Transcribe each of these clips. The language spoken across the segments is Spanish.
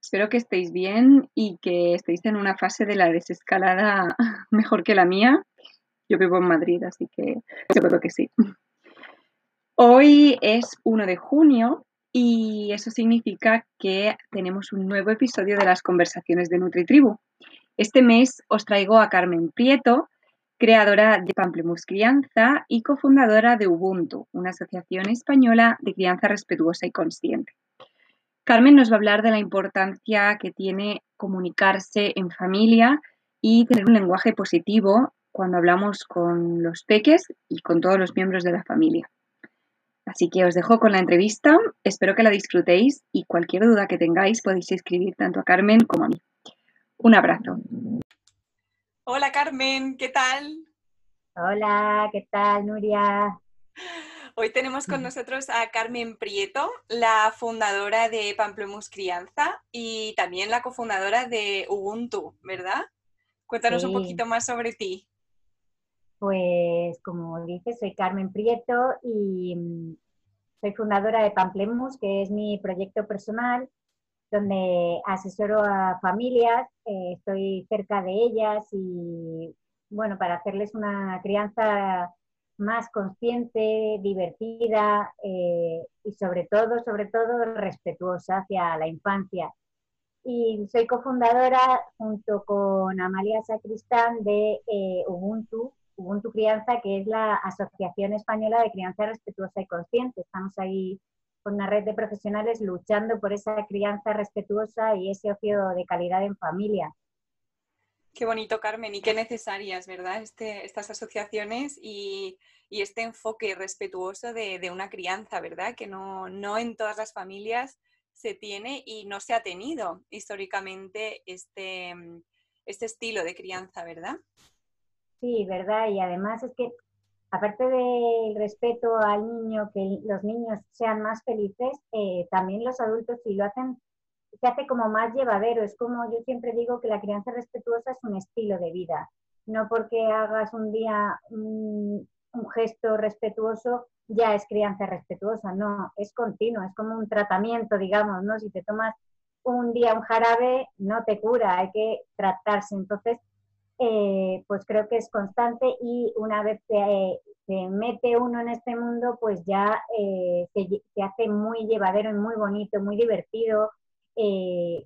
Espero que estéis bien y que estéis en una fase de la desescalada mejor que la mía. Yo vivo en Madrid, así que seguro que sí. Hoy es 1 de junio y eso significa que tenemos un nuevo episodio de las conversaciones de NutriTribu. Este mes os traigo a Carmen Prieto, creadora de Pamplemus Crianza y cofundadora de Ubuntu, una asociación española de crianza respetuosa y consciente. Carmen nos va a hablar de la importancia que tiene comunicarse en familia y tener un lenguaje positivo cuando hablamos con los peques y con todos los miembros de la familia. Así que os dejo con la entrevista, espero que la disfrutéis y cualquier duda que tengáis podéis escribir tanto a Carmen como a mí. Un abrazo. Hola Carmen, ¿qué tal? Hola, ¿qué tal Nuria? Hoy tenemos con nosotros a Carmen Prieto, la fundadora de Pamplemus Crianza y también la cofundadora de Ubuntu, ¿verdad? Cuéntanos un poquito más sobre ti. Pues como dices, soy Carmen Prieto y mm, soy fundadora de Pamplemus, que es mi proyecto personal, donde asesoro a familias, eh, estoy cerca de ellas y bueno, para hacerles una crianza más consciente, divertida eh, y sobre todo, sobre todo respetuosa hacia la infancia. Y soy cofundadora junto con Amalia Sacristán de eh, Ubuntu, Ubuntu Crianza, que es la Asociación Española de Crianza Respetuosa y Consciente. Estamos ahí con una red de profesionales luchando por esa crianza respetuosa y ese ocio de calidad en familia. Qué bonito, Carmen, y qué necesarias, ¿verdad? Este, estas asociaciones y, este enfoque respetuoso de, una crianza, ¿verdad? Que no, no, en todas las familias se tiene y no se ha tenido históricamente este, este estilo de crianza, ¿verdad? Sí, ¿verdad? Y además es que, aparte del respeto al niño, que los niños sean más felices, eh, también los adultos, si lo hacen se hace como más llevadero. Es como yo siempre digo que la crianza respetuosa es un estilo de vida. No porque hagas un día un, gesto respetuoso ya es crianza respetuosa. No, es continuo, es como un tratamiento, digamos, ¿no? Si te tomas un día un jarabe, no te cura, hay que tratarse. Entonces, eh, pues creo que es constante y una vez que se mete uno en este mundo, pues ya eh, se, hace muy llevadero y muy bonito, muy divertido, eh,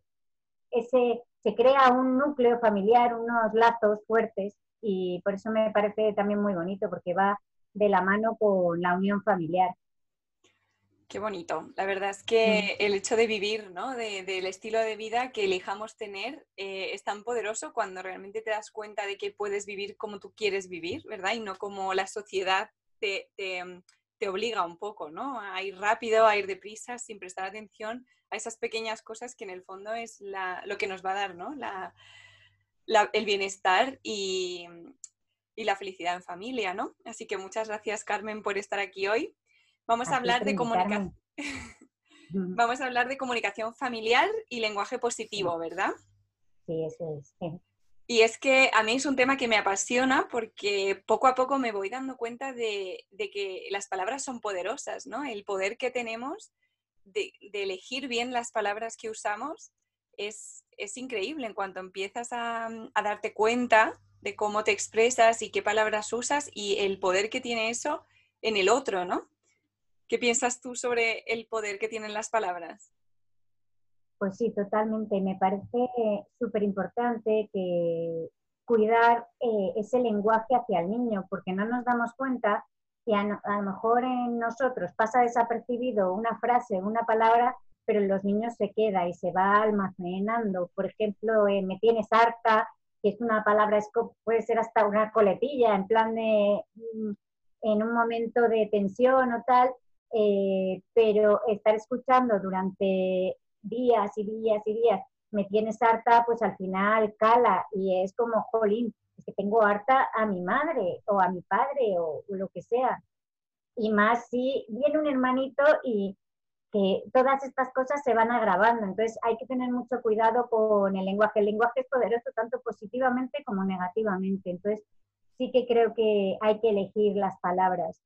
ese, se crea un núcleo familiar, unos lazos fuertes y por eso me parece también muy bonito porque va de la mano con la unión familiar. Qué bonito. La verdad es que el hecho de vivir, ¿no? del estilo de vida que elijamos tener eh, es tan poderoso cuando realmente te das cuenta de que puedes vivir como tú quieres vivir, ¿verdad? Y no como la sociedad te obliga un poco, ¿no? A ir rápido, a ir deprisa, sin prestar atención a esas pequeñas cosas que en el fondo es lo que nos va a dar, ¿no? el bienestar y, la felicidad en familia, ¿no? Así que muchas gracias, Carmen, por estar aquí hoy. Vamos a hablar de comunicación. Vamos a hablar de comunicación familiar y lenguaje positivo, ¿verdad? Sí, eso es. Y es que a mí es un tema que me apasiona porque poco a poco me voy dando cuenta de, que las palabras son poderosas, ¿no? El poder que tenemos de, elegir bien las palabras que usamos es, increíble en cuanto empiezas a, darte cuenta de cómo te expresas y qué palabras usas y el poder que tiene eso en el otro, ¿no? ¿Qué piensas tú sobre el poder que tienen las palabras? Pues sí, totalmente. Me parece súper importante que cuidar eh, ese lenguaje hacia el niño, porque no nos damos cuenta que a, lo mejor en nosotros pasa desapercibido una frase, una palabra, pero en los niños se queda y se va almacenando. Por ejemplo, eh, me tienes harta, que es una palabra, puede ser hasta una coletilla, en plan de, mm, en un momento de tensión o tal, eh, pero estar escuchando durante días y días y días, me tienes harta, pues al final cala y es como, jolín, es que tengo harta a mi madre o a mi padre o, lo que sea. Y más si viene un hermanito y que todas estas cosas se van agravando. Entonces hay que tener mucho cuidado con el lenguaje. El lenguaje es poderoso tanto positivamente como negativamente. Entonces sí que creo que hay que elegir las palabras.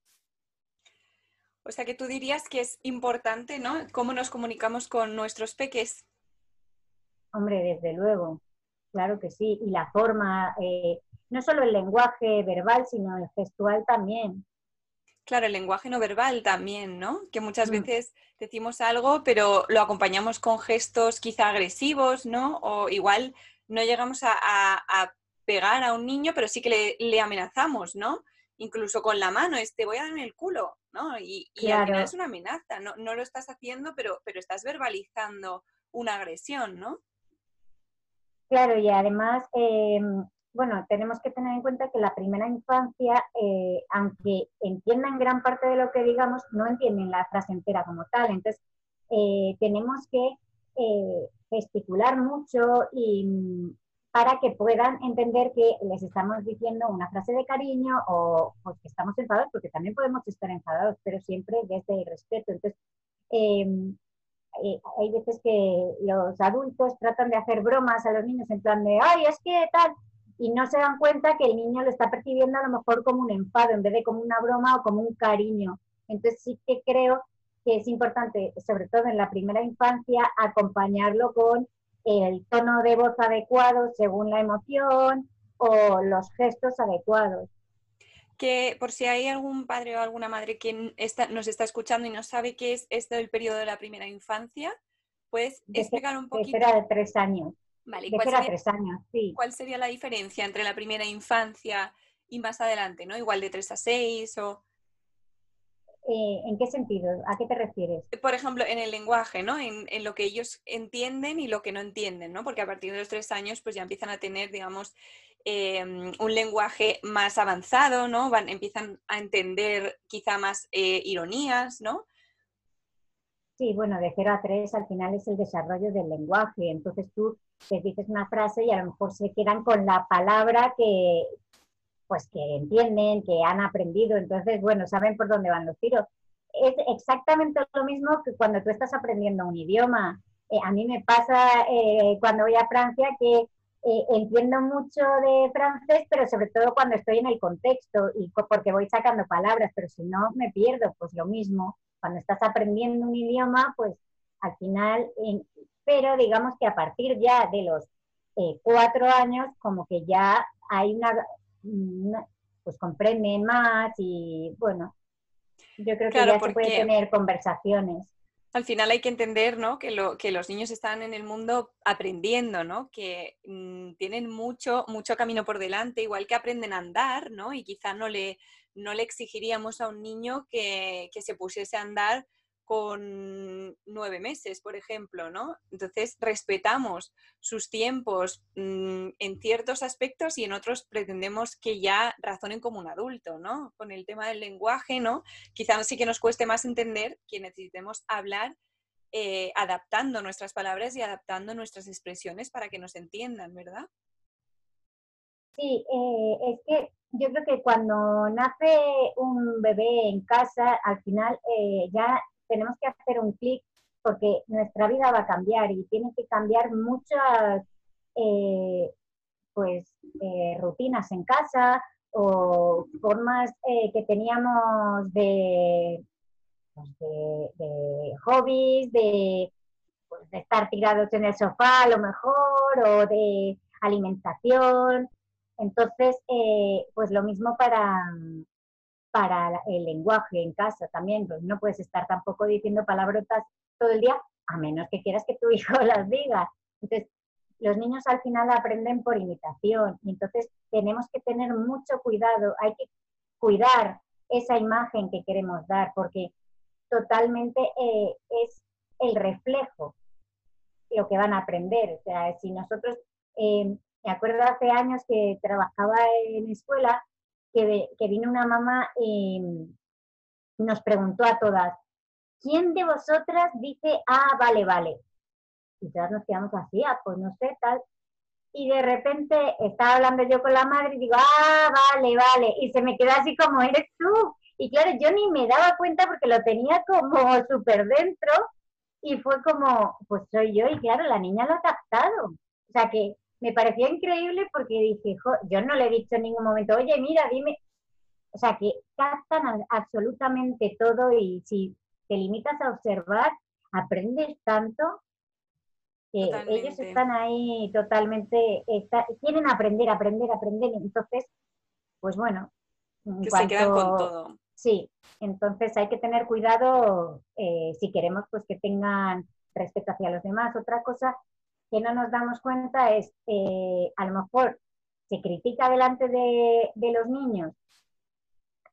O sea que tú dirías que es importante, ¿no? Cómo nos comunicamos con nuestros peques. Hombre, desde luego, claro que sí. Y la forma, eh, no solo el lenguaje verbal, sino el gestual también. Claro, el lenguaje no verbal también, ¿no? Que muchas mm. veces decimos algo, pero lo acompañamos con gestos quizá agresivos, ¿no? O igual no llegamos a, pegar a un niño, pero sí que le, le amenazamos, ¿no? Incluso con la mano, es te voy a dar en el culo, ¿no? Y, al final es una amenaza, no, no lo estás haciendo, pero, pero estás verbalizando una agresión, ¿no? Claro, y además, eh, bueno, tenemos que tener en cuenta que la primera infancia, eh, aunque entiendan gran parte de lo que digamos, no entienden la frase entera como tal. Entonces, eh, tenemos que gesticular mucho y, para que puedan entender que les estamos diciendo una frase de cariño o pues, que estamos enfadados, porque también podemos estar enfadados, pero siempre desde el respeto. Entonces, em, eh, hay veces que los adultos tratan de hacer bromas a los niños en plan de, ay, es que tal, y no se dan cuenta que el niño lo está percibiendo a lo mejor como un enfado en vez de como una broma o como un cariño. Entonces sí que creo que es importante, sobre todo en la primera infancia, acompañarlo con el tono de voz adecuado según la emoción o los gestos adecuados. Que por si hay algún padre o alguna madre que nos está escuchando y no sabe qué es esto del periodo de la primera infancia, ¿puedes explicar un poquito? De de tres años. Vale, ¿cuál, sería, tres años, sí. ¿cuál sería la diferencia entre la primera infancia y más adelante, ¿no? Igual de tres a seis o... Eh, ¿En qué sentido? ¿A qué te refieres? Por ejemplo, en el lenguaje, ¿no? En, lo que ellos entienden y lo que no entienden, ¿no? Porque a partir de los tres años, pues ya empiezan a tener, digamos, em, un lenguaje más avanzado, ¿no? Van, empiezan a entender quizá más eh, ironías, ¿no? Sí, bueno, de 0 a 3 al final es el desarrollo del lenguaje. Entonces tú te dices una frase y a lo mejor se quedan con la palabra que, pues que entienden, que han aprendido, entonces, bueno, saben por dónde van los tiros. Es exactamente lo mismo que cuando tú estás aprendiendo un idioma. Eh, a mí me pasa eh, cuando voy a Francia que eh, entiendo mucho de francés, pero sobre todo cuando estoy en el contexto y porque voy sacando palabras, pero si no me pierdo, pues lo mismo. Cuando estás aprendiendo un idioma, pues al final, pero digamos que a partir ya de los cuatro años, como que ya hay una pues comprende más y bueno, yo creo que ya se puede tener conversaciones. Al final hay que entender ¿no? que, lo, que los niños están en el mundo aprendiendo, ¿no? que mm, tienen mucho, mucho camino por delante, igual que aprenden a andar, ¿no? y quizá no le, no le exigiríamos a un niño que, que se pusiese a andar con nueve meses, por ejemplo, ¿no? Entonces respetamos sus tiempos mm, en ciertos aspectos y en otros pretendemos que ya razonen como un adulto, ¿no? Con el tema del lenguaje, ¿no? Quizás sí que nos cueste más entender que necesitemos hablar eh, adaptando nuestras palabras y adaptando nuestras expresiones para que nos entiendan, ¿verdad? Sí, eh, es que yo creo que cuando nace un bebé en casa, al final eh, ya tenemos que hacer un clic porque nuestra vida va a cambiar y tiene que cambiar muchas, eh, pues eh, rutinas en casa o formas eh, que teníamos de, pues, de, hobbies, pues, de estar tirados en el sofá a lo mejor o de alimentación. Entonces, pues lo mismo para, para el lenguaje en casa también, pues no puedes estar tampoco diciendo palabrotas todo el día, a menos que quieras que tu hijo las diga. Entonces, los niños al final aprenden por imitación y entonces tenemos que tener mucho cuidado, hay que cuidar esa imagen que queremos dar porque totalmente eh, es el reflejo lo que van a aprender. O sea, si nosotros, eh, me acuerdo hace años que trabajaba en escuela que, vino una mamá y nos preguntó a todas, ¿quién de vosotras dice, ah, vale, vale? Y todas nos quedamos así, ah, pues no sé, tal. Y de repente estaba hablando yo con la madre y digo, ah, vale, vale. Y se me quedó así como, eres tú. Y claro, yo ni me daba cuenta porque lo tenía como súper dentro. Y fue como, pues soy yo. Y claro, la niña lo ha captado. O sea que me pareció increíble porque dije, yo no le he dicho en ningún momento, oye, mira, dime. O sea, que captan absolutamente todo y si te limitas a observar, aprendes tanto que ellos están ahí totalmente, quieren aprender, aprender, aprender. Entonces, pues bueno. Que se quedan con todo. Sí, entonces hay que tener cuidado eh, si queremos pues que tengan respeto hacia los demás. Otra cosa que no nos damos cuenta es, eh, a lo mejor se critica delante de, los niños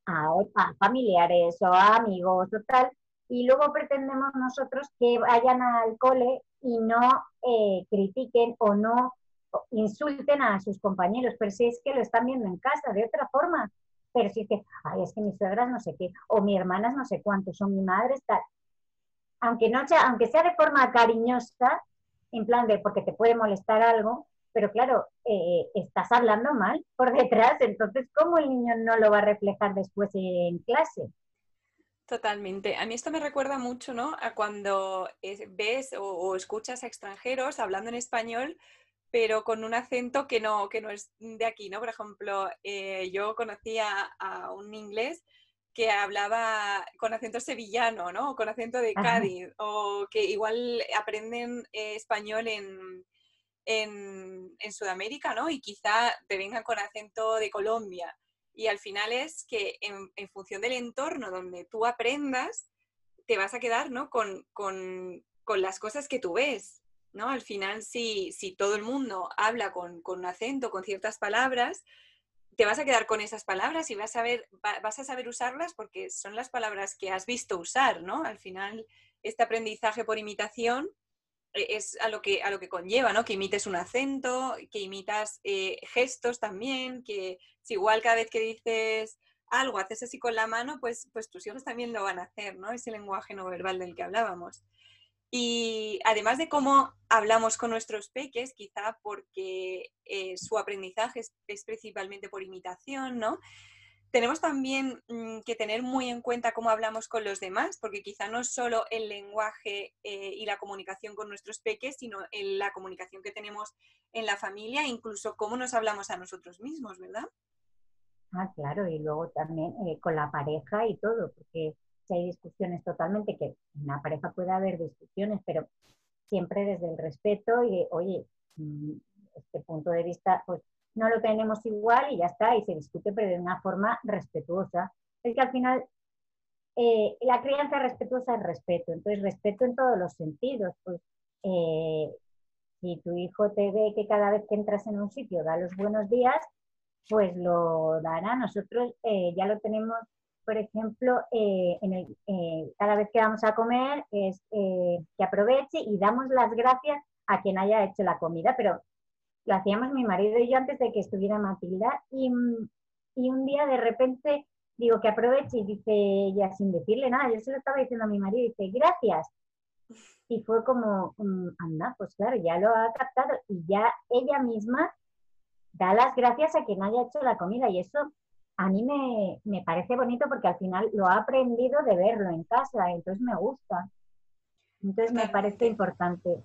a, familiares o a amigos o tal, y luego pretendemos nosotros que vayan al cole y no eh, critiquen o no insulten a sus compañeros, pero si es que lo están viendo en casa de otra forma, pero si es que, ay, es que mis suegras no sé qué, o mi hermanas no sé cuántos, o mi madre está, aunque, no sea, aunque sea de forma cariñosa, en plan de porque te puede molestar algo, pero claro, eh, estás hablando mal por detrás, entonces ¿cómo el niño no lo va a reflejar después en clase? Totalmente. A mí esto me recuerda mucho, ¿no? A cuando ves o, escuchas a extranjeros hablando en español, pero con un acento que no, que no es de aquí, ¿no? Por ejemplo, eh, yo conocía a un inglés que hablaba con acento sevillano, ¿no? con acento de Cádiz, o que igual aprenden eh, español en, en, Sudamérica, ¿no? Y quizá te vengan con acento de Colombia. Y al final es que en, función del entorno donde tú aprendas, te vas a quedar, ¿no? Con, con, con las cosas que tú ves, ¿no? Al final, si, si todo el mundo habla con, con acento, con ciertas palabras, te vas a quedar con esas palabras y vas a, ver, vas a saber usarlas porque son las palabras que has visto usar, ¿no? Al final, este aprendizaje por imitación e, es a lo que, a lo que conlleva, ¿no? Que imites un acento, que imitas eh, gestos también, que si igual cada vez que dices algo haces así con la mano, pues, pues tus hijos también lo van a hacer, ¿no? Ese lenguaje no verbal del que hablábamos. Y además de cómo hablamos con nuestros peques, quizá porque eh, su aprendizaje es, principalmente por imitación, ¿no? Tenemos también mm, que tener muy en cuenta cómo hablamos con los demás, porque quizá no solo el lenguaje eh, y la comunicación con nuestros peques, sino la comunicación que tenemos en la familia, incluso cómo nos hablamos a nosotros mismos, ¿verdad? Ah, claro, y luego también eh, con la pareja y todo, porque si hay discusiones totalmente, que en la pareja puede haber discusiones, pero siempre desde el respeto y, oye, mm, este punto de vista, pues no lo tenemos igual y ya está, y se discute, pero de una forma respetuosa. Es que al final eh, la crianza respetuosa es respeto, entonces respeto en todos los sentidos, pues eh, si tu hijo te ve que cada vez que entras en un sitio da los buenos días, pues lo dará. Nosotros eh, ya lo tenemos por ejemplo, eh, eh, cada vez que vamos a comer es eh, que aproveche y damos las gracias a quien haya hecho la comida, pero lo hacíamos mi marido y yo antes de que estuviera Matilda y, un día de repente digo que aproveche y dice ella sin decirle nada, yo se lo estaba diciendo a mi marido y dice gracias. Y fue como, mm, anda, pues claro, ya lo ha captado y ya ella misma da las gracias a quien haya hecho la comida y eso a mí me, parece bonito porque al final lo ha aprendido de verlo en casa, entonces me gusta. Entonces me parece importante.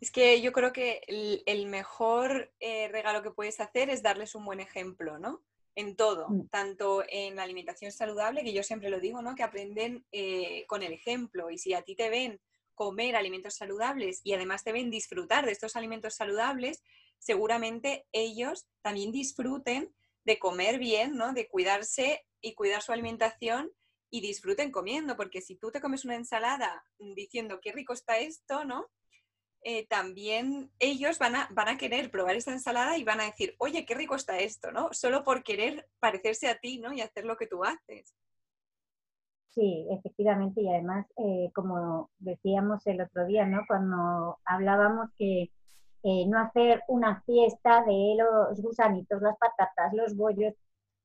Es que yo creo que el, mejor eh, regalo que puedes hacer es darles un buen ejemplo, ¿no? En todo, mm. tanto en la alimentación saludable, que yo siempre lo digo, ¿no? Que aprenden eh, con el ejemplo. Y si a ti te ven comer alimentos saludables y además te ven disfrutar de estos alimentos saludables, seguramente ellos también disfruten de comer bien, ¿no? De cuidarse y cuidar su alimentación y disfruten comiendo, porque si tú te comes una ensalada diciendo qué rico está esto, ¿no? Eh, también ellos van a, van a querer probar esta ensalada y van a decir, oye, qué rico está esto, ¿no? Solo por querer parecerse a ti, ¿no? Y hacer lo que tú haces. Sí, efectivamente, y además, eh, como decíamos el otro día, ¿no? Cuando hablábamos que eh, no hacer una fiesta de los gusanitos, las patatas, los bollos,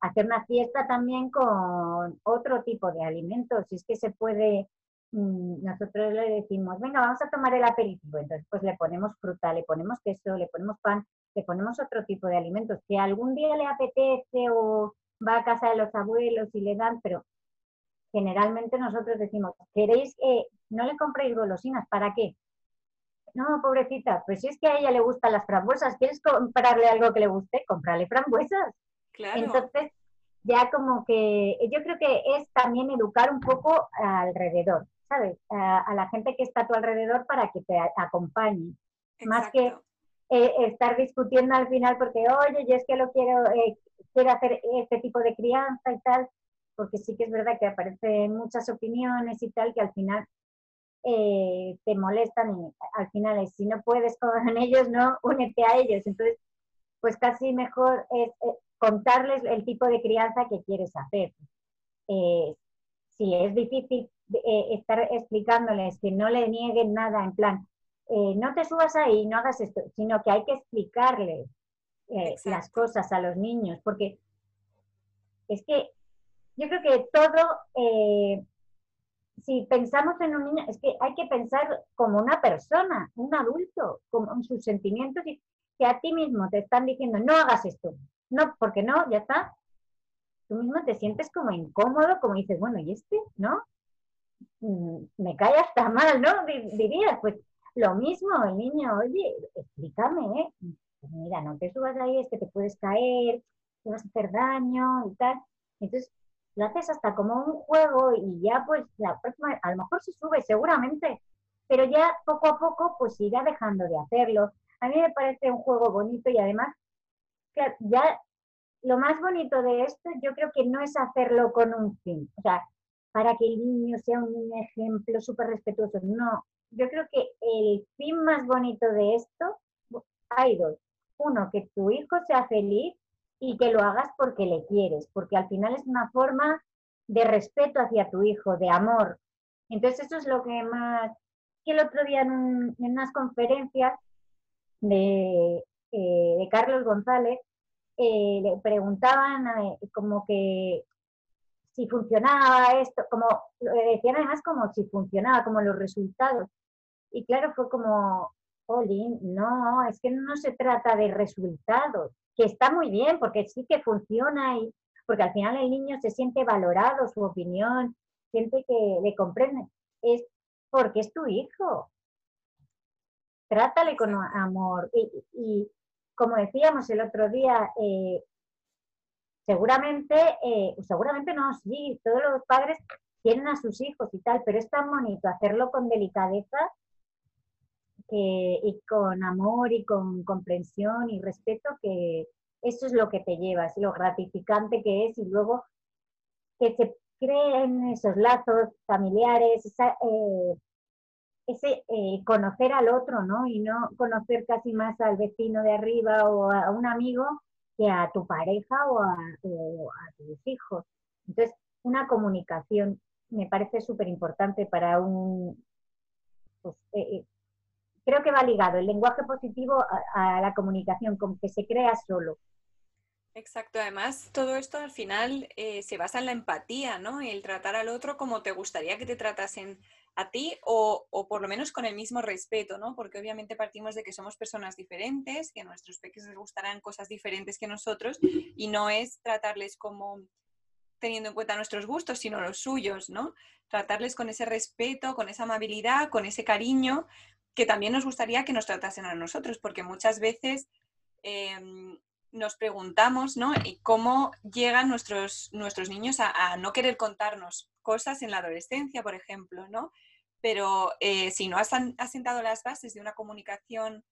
hacer una fiesta también con otro tipo de alimentos, si es que se puede Mm, nosotros le decimos, venga, vamos a tomar el aperitivo. Entonces, pues le ponemos fruta, le ponemos queso, le ponemos pan, le ponemos otro tipo de alimentos que algún día le apetece o va a casa de los abuelos y le dan, pero generalmente nosotros decimos, ¿queréis que no le compréis golosinas? ¿Para qué? No, pobrecita, pues si es que a ella le gustan las frambuesas, ¿quieres comprarle algo que le guste? Comprarle frambuesas. Claro. Entonces, ya como que yo creo que es también educar un poco alrededor. ¿sabes? A, la gente que está a tu alrededor para que te acompañe. Más que eh, estar discutiendo al final porque, oye, yo es que lo quiero, eh, quiero hacer este tipo de crianza y tal, porque sí que es verdad que aparecen muchas opiniones y tal que al final eh, te molestan y al final es, si no puedes con ellos, no, únete a ellos. Entonces, pues casi mejor es contarles el tipo de crianza que quieres hacer. si es difícil eh, estar explicándoles que no le nieguen nada en plan, eh, no te subas ahí, no hagas esto, sino que hay que explicarles eh, las cosas a los niños, porque es que yo creo que todo, si pensamos en un niño, es que hay que pensar como una persona, un adulto, con sus sentimientos y que a ti mismo te están diciendo, no hagas esto, no, porque no, ya está. Tú mismo te sientes como incómodo, como dices, bueno, ¿y este? ¿No? Mm, me cae hasta mal, ¿no? Dirías, pues lo mismo, el niño, oye, explícame, ¿eh? Mira, no te subas ahí, es que te puedes caer, te vas a hacer daño y tal. Entonces, lo haces hasta como un juego y ya pues la próxima, a lo mejor se sube seguramente, pero ya poco a poco pues irá dejando de hacerlo. A mí me parece un juego bonito y además ya lo más bonito de esto yo creo que no es hacerlo con un fin. O sea, para que el niño sea un ejemplo súper respetuoso. No, yo creo que el fin más bonito de esto, hay dos. Uno, que tu hijo sea feliz y que lo hagas porque le quieres, porque al final es una forma de respeto hacia tu hijo, de amor. Entonces eso es lo que más, que el otro día en, unas conferencias de, eh, Carlos González, eh, le preguntaban eh, como que si funcionaba esto, como lo decían además como si funcionaba, como los resultados. Y claro, fue como, Olin, no, es que no se trata de resultados, que está muy bien, porque sí que funciona y porque al final el niño se siente valorado, su opinión, siente que le comprende. Es porque es tu hijo. Trátale con amor. Y, como decíamos el otro día, eh, seguramente, eh, seguramente no, sí, todos los padres tienen a sus hijos y tal, pero es tan bonito hacerlo con delicadeza y con amor y con comprensión y respeto que eso es lo que te llevas, lo gratificante que es y luego que se creen esos lazos familiares, eh, ese eh, conocer al otro, ¿no? Y no conocer casi más al vecino de arriba o a un amigo, a tu pareja o a, tus hijos. Entonces, una comunicación me parece súper importante para un... Pues, eh, eh, creo que va ligado el lenguaje positivo a, la comunicación, como que se crea solo. Exacto, además todo esto al final eh, se basa en la empatía, ¿no? El tratar al otro como te gustaría que te tratasen a ti o, por lo menos con el mismo respeto, ¿no? Porque obviamente partimos de que somos personas diferentes, que a nuestros peques les gustarán cosas diferentes que nosotros y no es tratarles como teniendo en cuenta nuestros gustos, sino los suyos, ¿no? Tratarles con ese respeto, con esa amabilidad, con ese cariño que también nos gustaría que nos tratasen a nosotros, porque muchas veces em, nos preguntamos, ¿no? ¿Cómo llegan nuestros, nuestros niños a, no querer contarnos cosas en la adolescencia, por ejemplo, ¿no? Pero eh, si no has asentado las bases de una comunicación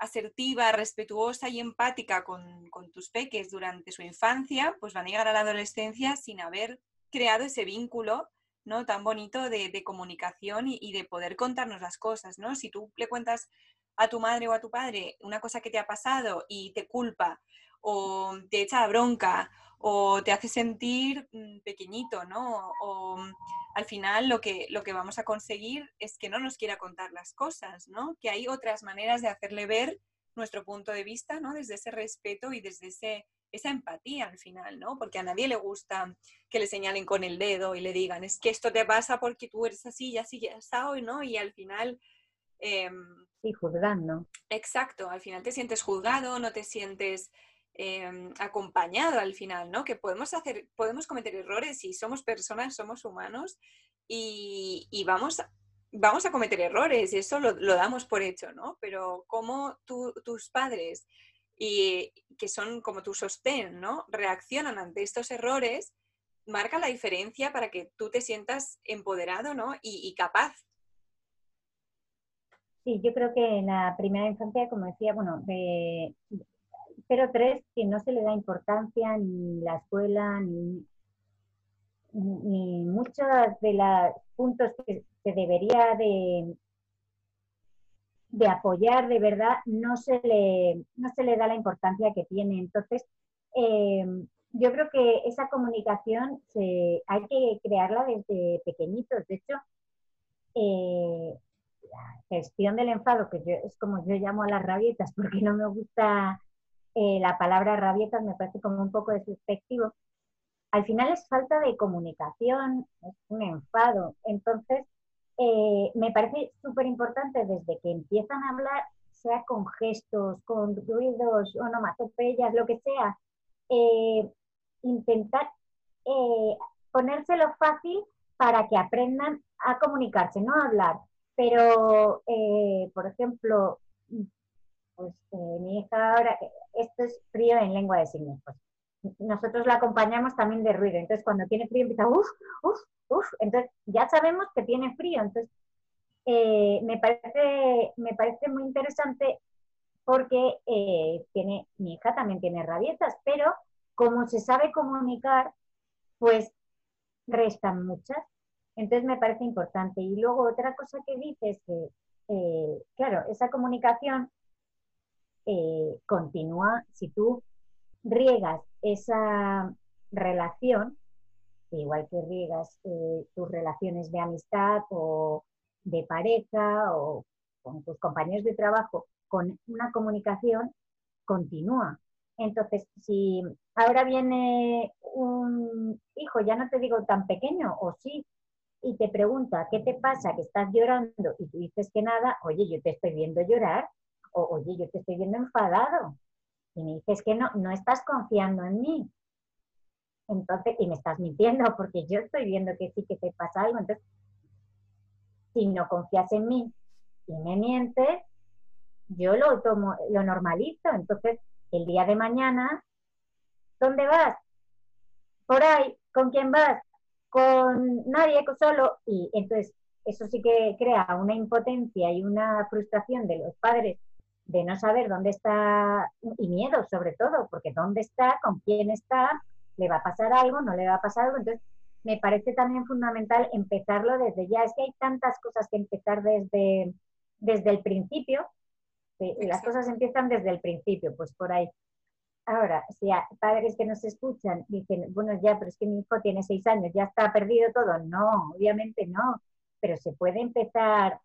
asertiva, respetuosa y empática con, tus peques durante su infancia, pues van a llegar a la adolescencia sin haber creado ese vínculo ¿no? tan bonito de, comunicación y, de poder contarnos las cosas. ¿no? Si tú le cuentas a tu madre o a tu padre una cosa que te ha pasado y te culpa o te echa bronca o te hace sentir mm, pequeñito, ¿no? O mm, al final lo que, lo que vamos a conseguir es que no nos quiera contar las cosas, ¿no? Que hay otras maneras de hacerle ver nuestro punto de vista, ¿no? Desde ese respeto y desde ese, esa empatía al final, ¿no? Porque a nadie le gusta que le señalen con el dedo y le digan, es que esto te pasa porque tú eres así y así ya está hoy, ¿no? Y al final... Eh, sí, juzgando. Exacto, al final te sientes juzgado, no te sientes Em, acompañado al final, ¿no? Que podemos hacer, podemos cometer errores y somos personas, somos humanos y, vamos, vamos a cometer errores y eso lo, damos por hecho, ¿no? Pero cómo tus padres y que son como tu sostén, ¿no? Reaccionan ante estos errores, marca la diferencia para que tú te sientas empoderado, ¿no? Y, capaz Sí, yo creo que en la primera infancia, como decía, bueno, de, pero tres, que no se le da importancia ni la escuela, ni, ni muchos de los puntos que se debería de, de apoyar de verdad, no se, le, no se le da la importancia que tiene. Entonces, eh, yo creo que esa comunicación se, hay que crearla desde pequeñitos. De hecho, eh, la gestión del enfado, que es como yo llamo a las rabietas, porque no me gusta eh, la palabra rabietas me parece como un poco despectivo. Al final es falta de comunicación, es un enfado. Entonces, eh, me parece súper importante desde que empiezan a hablar, sea con gestos, con ruidos, onomatopeyas, lo que sea, eh, intentar ponérselo fácil para que aprendan a comunicarse, no a hablar. Pero, por ejemplo, pues mi hija ahora, esto es frío en lengua de signos. Pues, nosotros la acompañamos también de ruido. Entonces, cuando tiene frío empieza, uff, uff, uff. Entonces, ya sabemos que tiene frío. Entonces, eh, me, parece, me parece muy interesante porque eh, tiene, mi hija también tiene rabietas, pero como se sabe comunicar, pues restan muchas. Entonces, me parece importante. Y luego, otra cosa que dices es que, eh, claro, esa comunicación continúa, si tú riegas esa relación, igual que riegas eh, tus relaciones de amistad o de pareja o con tus compañeros de trabajo, con una comunicación continúa. Entonces, si ahora viene un hijo, ya no te digo tan pequeño, o sí, y te pregunta, ¿qué te pasa? Que estás llorando y tú dices que nada, oye, yo te estoy viendo llorar, o, oye, yo te estoy viendo enfadado. Y me dices que no, no estás confiando en mí. Entonces, y me estás mintiendo porque yo estoy viendo que sí que te pasa algo. Entonces, si no confías en mí y me mientes, yo lo tomo, lo normalizo. Entonces, el día de mañana, ¿dónde vas? Por ahí, ¿con quién vas? Con nadie, solo. Y entonces, eso sí que crea una impotencia y una frustración de los padres de no saber dónde está, y miedo sobre todo, porque dónde está, con quién está, le va a pasar algo, no le va a pasar algo. Entonces, me parece también fundamental empezarlo desde ya. Es que hay tantas cosas que empezar desde, desde el principio, las cosas empiezan desde el principio, pues por ahí. Ahora, si hay padres que nos escuchan dicen, bueno, ya, pero es que mi hijo tiene seis años, ya está perdido todo. No, obviamente no, pero se puede empezar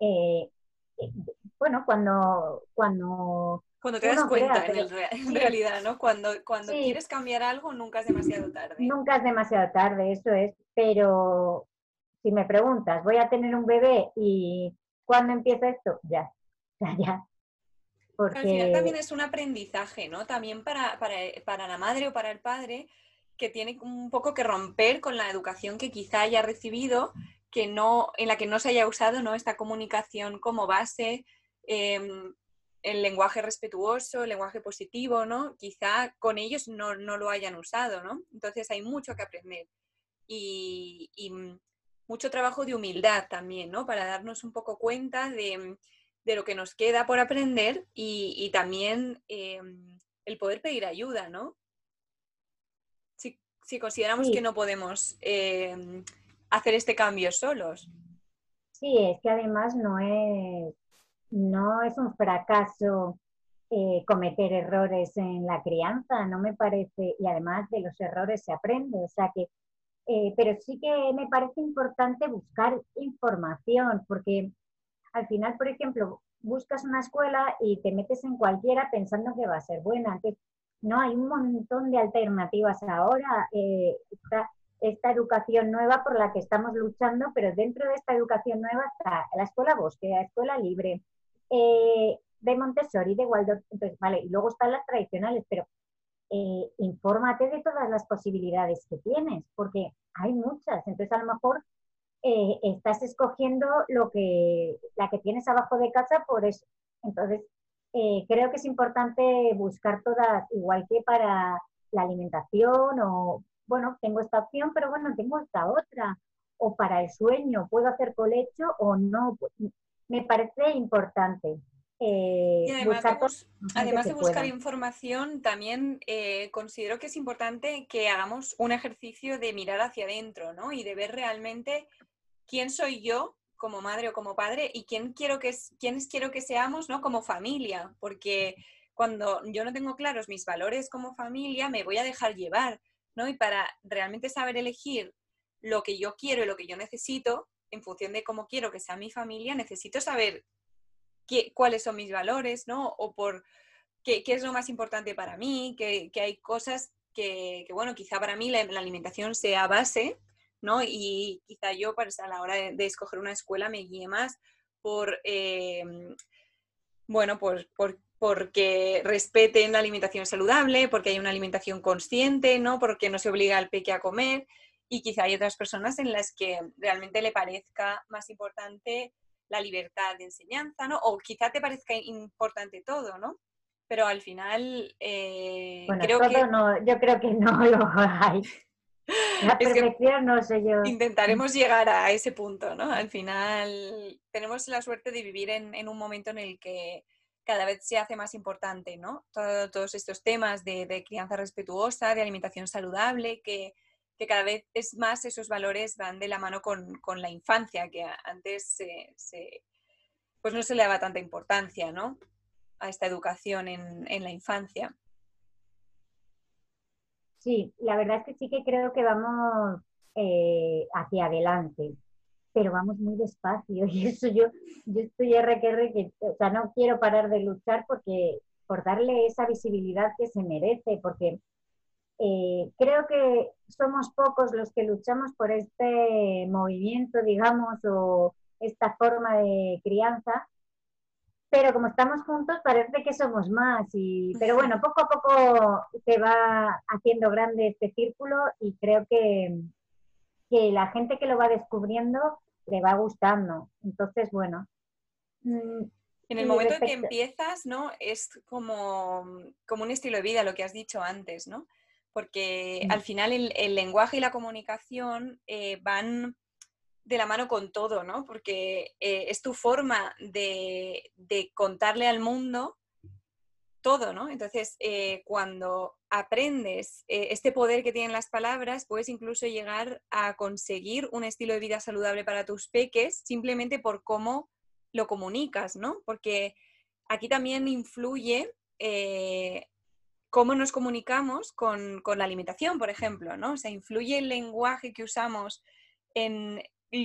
eh, bueno, cuando, cuando cuando te das cuenta, en, realidad, ¿no? Cuando, cuando quieres cambiar algo, nunca es demasiado tarde. Nunca es demasiado tarde, eso es. Pero si me preguntas, ¿voy a tener un bebé y cuándo empieza esto? Ya, ya, ya. Porque... Al final también es un aprendizaje, ¿no? También para, para, para la madre o para el padre que tiene un poco que romper con la educación que quizá haya recibido que no, en la que no se haya usado ¿no? esta comunicación como base, em, el lenguaje respetuoso, el lenguaje positivo, ¿no? Quizá con ellos no, lo hayan usado, ¿no? Entonces hay mucho que aprender. Y, mucho trabajo de humildad también, ¿no? Para darnos un poco cuenta de, lo que nos queda por aprender y, también em, el poder pedir ayuda, ¿no? Si, consideramos que no podemos em, hacer este cambio solos. Sí, es que además no es, no es un fracaso eh, cometer errores en la crianza, no me parece, y además de los errores se aprende, o sea que, eh, pero sí que me parece importante buscar información, porque al final, por ejemplo, buscas una escuela y te metes en cualquiera pensando que va a ser buena. no, hay un montón de alternativas ahora. Eh, esta educación nueva por la que estamos luchando, pero dentro de esta educación nueva está la escuela bosque, la escuela libre, eh, de Montessori, de Waldorf, entonces, vale, y luego están las tradicionales, pero eh, infórmate de todas las posibilidades que tienes, porque hay muchas, entonces a lo mejor eh, estás escogiendo lo que, la que tienes abajo de casa por eso. Entonces, creo que es importante buscar todas, igual que para la alimentación o bueno, tengo esta opción, pero bueno, tengo esta otra. O para el sueño, ¿puedo hacer colecho o no? Me parece importante. Eh, y además, de, buscar información, también eh, considero que es importante que hagamos un ejercicio de mirar hacia adentro, ¿no? Y de ver realmente quién soy yo como madre o como padre y quién quiero que, quiénes quiero que seamos, ¿no? Como familia, porque cuando yo no tengo claros mis valores como familia, me voy a dejar llevar. ¿no? Y para realmente saber elegir lo que yo quiero y lo que yo necesito, en función de cómo quiero que sea mi familia, necesito saber qué, cuáles son mis valores, ¿no? O por qué, es lo más importante para mí, que, hay cosas que, bueno, quizá para mí la, alimentación sea base, ¿no? Y quizá yo pues, a la hora de, escoger una escuela me guíe más por, eh, bueno, pues por porque respeten la alimentación saludable, porque hay una alimentación consciente, ¿no? Porque no se obliga al peque a comer y quizá hay otras personas en las que realmente le parezca más importante la libertad de enseñanza, ¿no? O quizá te parezca importante todo, ¿no? Pero al final eh, creo que... No, yo creo que no lo hay. La perfección no sé yo. Intentaremos llegar a ese punto, ¿no? Al final tenemos la suerte de vivir en un momento en el que cada vez se hace más importante, ¿no? todos estos temas de, crianza respetuosa, de alimentación saludable, que, cada vez es más esos valores van de la mano con, la infancia, que antes pues no se le daba tanta importancia, ¿no? A esta educación en, la infancia. Sí, la verdad es que sí que creo que vamos eh, hacia adelante pero vamos muy despacio y eso yo, yo estoy R que, o sea, no quiero parar de luchar porque por darle esa visibilidad que se merece, porque eh, creo que somos pocos los que luchamos por este movimiento, digamos, o esta forma de crianza, pero como estamos juntos parece que somos más. Y, pero bueno, poco a poco se va haciendo grande este círculo y creo que, que la gente que lo va descubriendo le va gustando. Entonces, bueno. Mm, en el momento en que empiezas, ¿no? Es como, como un estilo de vida, lo que has dicho antes, ¿no? Porque mm. al final el, lenguaje y la comunicación eh, van de la mano con todo, ¿no? Porque eh, es tu forma de, de, contarle al mundo todo, ¿no? Entonces, eh, cuando aprendes este poder que tienen las palabras, puedes incluso llegar a conseguir un estilo de vida saludable para tus peques simplemente por cómo lo comunicas, ¿no? Porque aquí también influye eh, cómo nos comunicamos con, con, la alimentación, por ejemplo, ¿no? O sea, influye el lenguaje que usamos en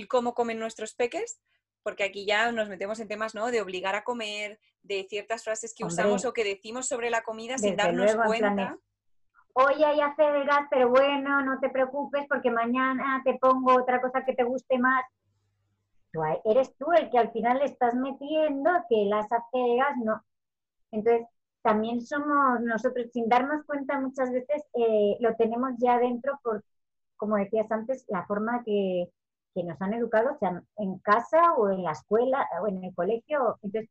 cómo comen nuestros peques, porque aquí ya nos metemos en temas, ¿no? De obligar a comer, de ciertas frases que usamos o que decimos sobre la comida sin darnos cuenta. Hoy hay acelgas, pero bueno, no te preocupes porque mañana te pongo otra cosa que te guste más. eres tú el que al final le estás metiendo que las acelgas no. Entonces, también somos nosotros, sin darnos cuenta muchas veces, eh, lo tenemos ya dentro por, como decías antes, la forma que, que nos han educado, sean en casa o en la escuela o en el colegio. Entonces,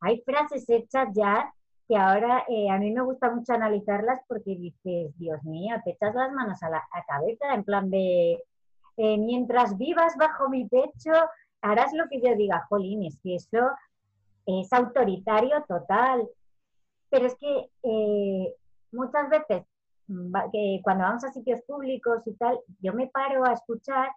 hay frases hechas ya que ahora eh, a mí me gusta mucho analizarlas porque dices, Dios mío, te echas las manos a la cabeza en plan de, eh, mientras vivas bajo mi techo, harás lo que yo diga, jolín, es que eso es autoritario total. Pero es que eh, muchas veces, que cuando vamos a sitios públicos y tal, yo me paro a escuchar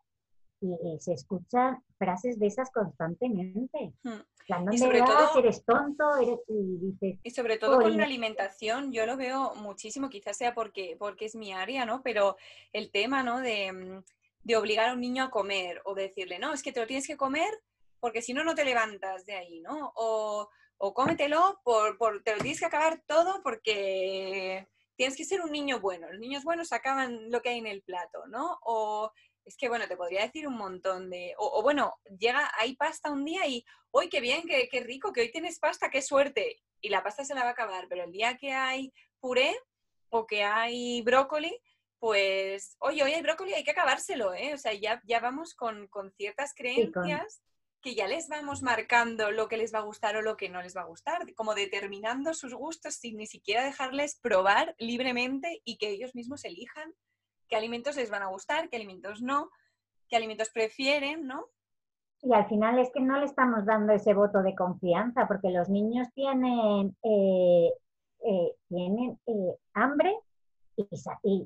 y, se escuchan frases de esas constantemente. Hmm. y sobre todo, eres tonto, y dices... Y sobre todo con la alimentación, yo lo veo muchísimo, quizás sea porque, porque es mi área, ¿no? Pero el tema, ¿no? De, mm, de obligar a un niño a comer o decirle, no, es que te lo tienes que comer porque si no, no te levantas de ahí, ¿no? O, o cómetelo, por, por, te lo tienes que acabar todo porque tienes que ser un niño bueno. Los niños buenos acaban lo que hay en el plato, ¿no? O es que, bueno, te podría decir un montón de... O, bueno, llega, hay pasta un día y, ¡uy, qué bien, qué, qué rico, que hoy tienes pasta, qué suerte! Y la pasta se la va a acabar, pero el día que hay puré o que hay brócoli, pues, oye, hoy hay brócoli, hay que acabárselo, ¿eh? O sea, ya, ya vamos con, ciertas creencias que ya les vamos marcando lo que les va a gustar o lo que no les va a gustar, como determinando sus gustos sin ni siquiera dejarles probar libremente y que ellos mismos elijan qué alimentos les van a gustar, qué alimentos no, qué alimentos prefieren, ¿no? Y al final es que no le estamos dando ese voto de confianza, porque los niños tienen, eh, eh, tienen eh, hambre y,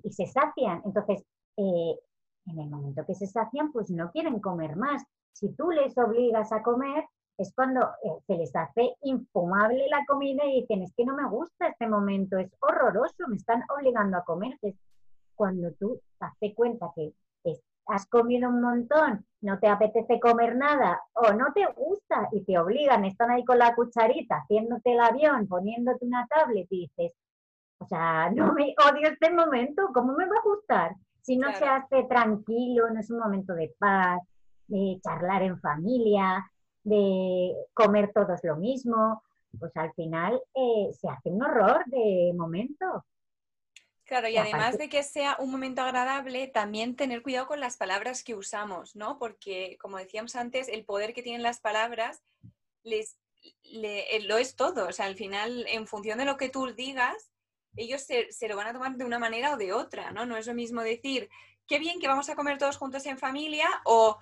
se sacian. Entonces, en el momento que se sacian, pues no quieren comer más. Si tú les obligas a comer, es cuando eh, se les hace infumable la comida y dicen, es que no me gusta este momento, es horroroso, me están obligando a comer. Es cuando tú te das cuenta que has comido un montón, no te apetece comer nada o no te gusta y te obligan, están ahí con la cucharita, haciéndote el avión, poniéndote una tablet y dices, o sea, no me odio este momento, ¿cómo me va a gustar? Si no se hace tranquilo, no es un momento de paz, de charlar en familia, de comer todos lo mismo, pues al final eh, se hace un horror de momento. Claro, y además de que sea un momento agradable, también tener cuidado con las palabras que usamos, ¿no? Porque, como decíamos antes, el poder que tienen las palabras les, eh, lo es todo. O sea, al final, en función de lo que tú digas, ellos se, lo van a tomar de una manera o de otra, ¿no? No es lo mismo decir, qué bien que vamos a comer todos juntos en familia o,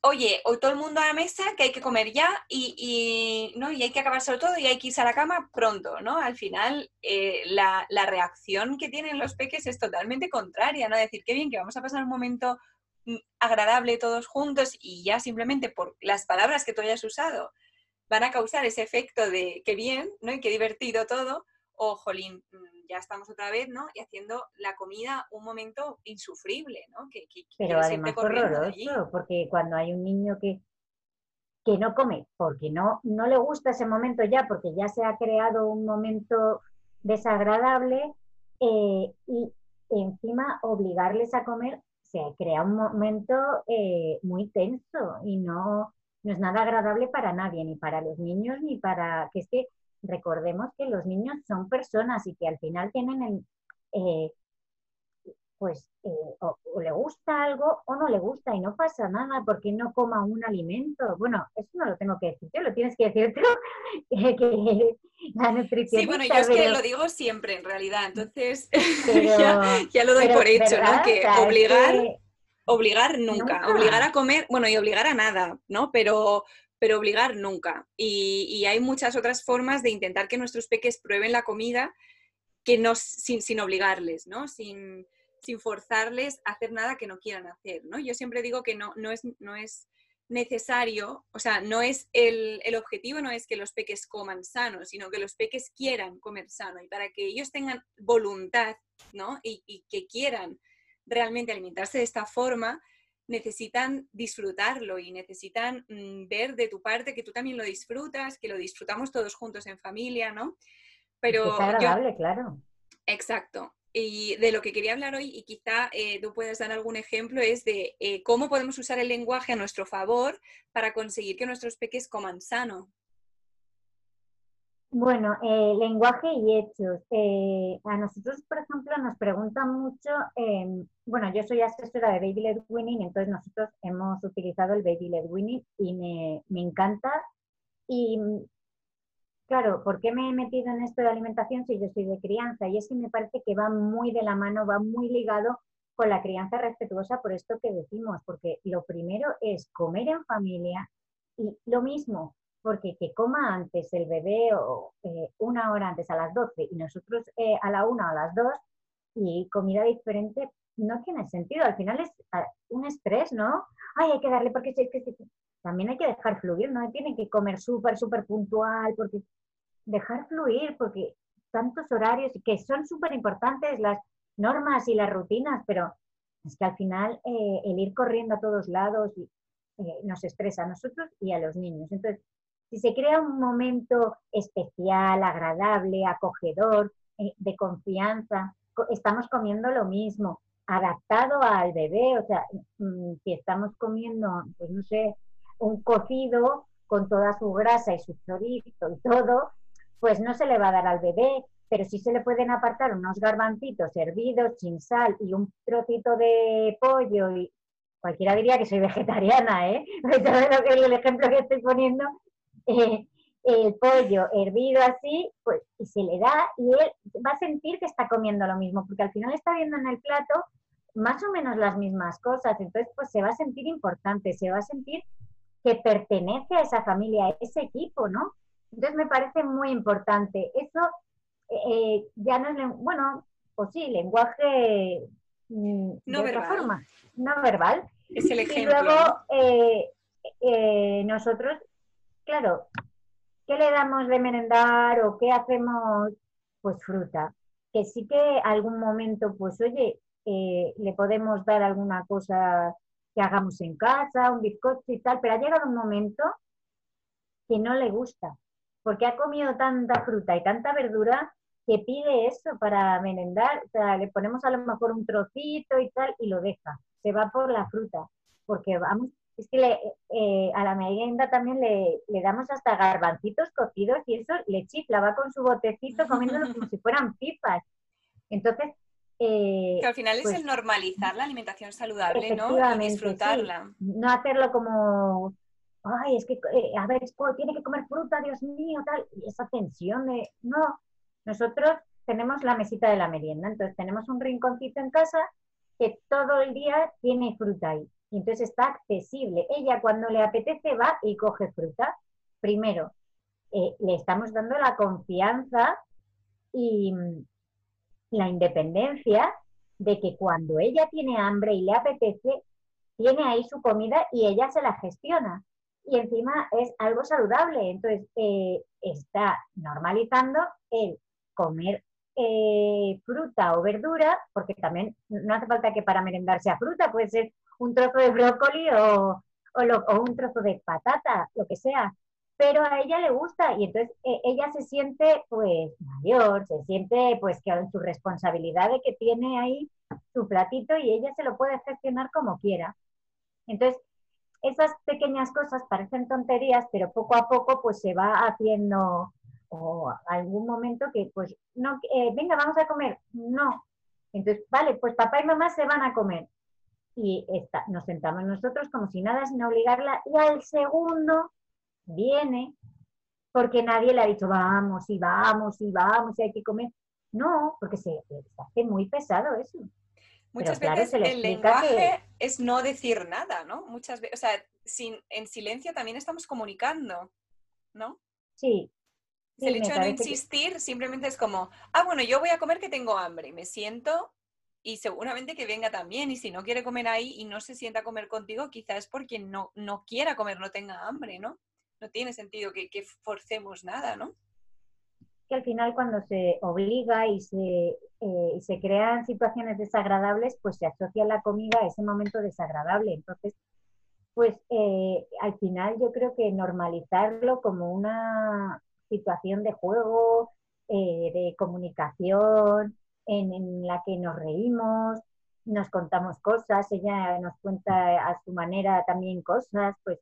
oye, hoy todo el mundo a la mesa que hay que comer ya y, ¿no? y hay que acabárselo todo y hay que irse a la cama pronto, ¿no? Al final, eh, la, la, reacción que tienen los peques es totalmente contraria, ¿no? Decir, qué bien que vamos a pasar un momento mm, agradable todos juntos y ya simplemente por las palabras que tú hayas usado van a causar ese efecto de qué bien, ¿no? Y qué divertido todo, o jolín, mm, ya estamos otra vez, ¿no? Y haciendo la comida un momento insufrible, ¿no? Que, Pero además horroroso, porque cuando hay un niño que, que no come porque no, no le gusta ese momento ya, porque ya se ha creado un momento desagradable eh, y encima obligarles a comer se crea un momento eh, muy tenso y no, no es nada agradable para nadie, ni para los niños, ni para que es que recordemos que los niños son personas y que al final tienen el, eh, pues eh, o, le gusta algo o no le gusta y no pasa nada porque no coma un alimento. Bueno, eso no lo tengo que decir yo, lo tienes que decir tú, que la nutrición. Sí, bueno, yo es que lo digo siempre en realidad, entonces ya, lo doy por hecho, ¿no? Que obligar... obligar nunca, obligar a comer, bueno, y obligar a nada, ¿no? Pero, pero obligar nunca. Y, hay muchas otras formas de intentar que nuestros peques prueben la comida que no, sin, sin obligarles, ¿no? Sin, sin, forzarles a hacer nada que no quieran hacer, ¿no? Yo siempre digo que no, no, es, no es necesario, o sea, no es el, el, objetivo no es que los peques coman sano, sino que los peques quieran comer sano y para que ellos tengan voluntad, ¿no? Y, y que quieran realmente alimentarse de esta forma, necesitan disfrutarlo y necesitan mm, ver de tu parte que tú también lo disfrutas, que lo disfrutamos todos juntos en familia, ¿no? Pero es agradable, claro. Exacto. Y de lo que quería hablar hoy, y quizá eh, tú puedas dar algún ejemplo, es de eh, cómo podemos usar el lenguaje a nuestro favor para conseguir que nuestros peques coman sano. Bueno, eh, lenguaje y hechos. Eh, a nosotros, por ejemplo, nos preguntan mucho, em, bueno, yo soy asesora de Baby Led Winning, entonces nosotros hemos utilizado el Baby Led Winning y me, me encanta. Y claro, ¿por qué me he metido en esto de alimentación si yo soy de crianza? Y es que me parece que va muy de la mano, va muy ligado con la crianza respetuosa por esto que decimos, porque lo primero es comer en familia y lo mismo, porque que coma antes el bebé o eh, una hora antes a las 12 y nosotros eh, a la una o a las 2 y comida diferente no tiene sentido. Al final es ah, un estrés, ¿no? Ay, hay que darle porque también hay que dejar fluir, no tiene que comer súper, súper puntual, porque dejar fluir, porque tantos horarios que son súper importantes las normas y las rutinas, pero es que al final eh, el ir corriendo a todos lados nos estresa a nosotros y a los niños. Entonces, si se crea un momento especial, agradable, acogedor, eh, de confianza, estamos comiendo lo mismo, adaptado al bebé, o sea, mm, si estamos comiendo, pues no sé, un cocido con toda su grasa y su chorizo y todo, pues no se le va a dar al bebé, pero sí se le pueden apartar unos garbancitos hervidos sin sal y un trocito de pollo y cualquiera diría que soy vegetariana, ¿eh? el ejemplo que estoy poniendo eh, el pollo hervido así, pues y se le da y él va a sentir que está comiendo lo mismo, porque al final está viendo en el plato más o menos las mismas cosas, entonces pues se va a sentir importante, se va a sentir que pertenece a esa familia, a ese equipo, ¿no? Entonces me parece muy importante. Eso eh, ya no es, bueno, pues sí, lenguaje mm, no de verbal. otra forma, no verbal. Es el ejemplo. Y luego eh, nosotros claro, ¿qué le damos de merendar o qué hacemos? Pues fruta. Que sí que algún momento, pues oye, eh, le podemos dar alguna cosa que hagamos en casa, un bizcocho y tal, pero ha llegado un momento que no le gusta, porque ha comido tanta fruta y tanta verdura que pide eso para merendar, o sea, le ponemos a lo mejor un trocito y tal y lo deja, se va por la fruta, porque vamos es que eh, a la merienda también le, damos hasta garbancitos cocidos y eso le chifla, va con su botecito comiéndolo como si fueran pipas. Entonces... Eh, que al final es pues el normalizar la alimentación saludable, ¿no? Y disfrutarla. No hacerlo como, ay, es que, eh, a ver, tiene que comer fruta, Dios mío, tal, y esa tensión de, no, nosotros tenemos la mesita de la merienda, entonces tenemos un rinconcito en casa que todo el día tiene fruta ahí entonces está accesible. Ella cuando le apetece va y coge fruta. Primero, eh, le estamos dando la confianza y mm, la independencia de que cuando ella tiene hambre y le apetece, tiene ahí su comida y ella se la gestiona. Y encima es algo saludable. Entonces, eh, está normalizando el comer eh, fruta o verdura, porque también no hace falta que para merendar sea fruta, puede ser un trozo de brócoli o, un trozo de patata, lo que sea. Pero a ella le gusta y entonces eh, ella se siente pues mayor, se siente pues que su responsabilidad de que tiene ahí su platito y ella se lo puede gestionar como quiera. Entonces, esas pequeñas cosas parecen tonterías, pero poco a poco pues se va haciendo o algún momento que pues no, eh, venga, vamos a comer, no. Entonces, vale, pues papá y mamá se van a comer y nos sentamos nosotros como si nada, sin obligarla, y al segundo viene porque nadie le ha dicho vamos y vamos y vamos y hay que comer. No, porque se, hace muy pesado eso. Muchas veces el lenguaje es no decir nada, ¿no? Muchas veces, o sea, sin, en silencio también estamos comunicando, ¿no? Sí. el hecho de no insistir simplemente es como, ah, bueno, yo voy a comer que tengo hambre, me siento y seguramente que venga también. Y si no quiere comer ahí y no se sienta a comer contigo, quizás es porque no, no quiera comer, no tenga hambre, ¿no? No tiene sentido que, forcemos nada, ¿no? Que al final cuando se obliga y se, eh, se crean situaciones desagradables, pues se asocia la comida a ese momento desagradable. Entonces, pues eh, al final yo creo que normalizarlo como una situación de juego, eh, de comunicación, en, la que nos reímos, nos contamos cosas, ella nos cuenta a su manera también cosas, pues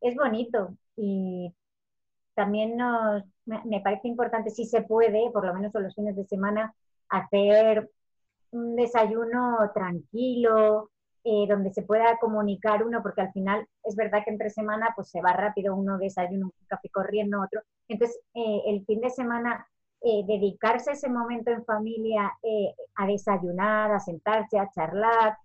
es bonito y también nos, me parece importante, si se puede, por lo menos en los fines de semana, hacer un desayuno tranquilo, eh, donde se pueda comunicar uno, porque al final es verdad que entre semana pues se va rápido, uno desayuno, un café corriendo, otro. Entonces, eh, el fin de semana, eh, dedicarse ese momento en familia a desayunar, a sentarse, a charlar,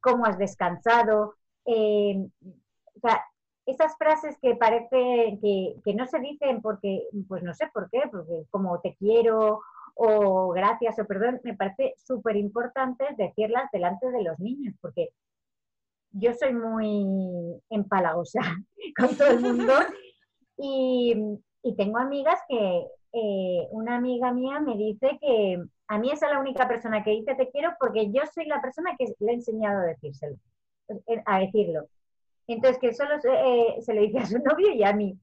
cómo has descansado. o sea, esas frases que parece que, que, no se dicen porque, pues no sé por qué, porque como te quiero o gracias o perdón, me parece súper importante decirlas delante de los niños, porque yo soy muy empalagosa con todo el mundo y, tengo amigas que, eh, una amiga mía me dice que a mí esa es la única persona que dice te quiero porque yo soy la persona que le he enseñado a decírselo, eh, a decirlo. Entonces, que solo se, eh, se, le dice a su novio y a mí.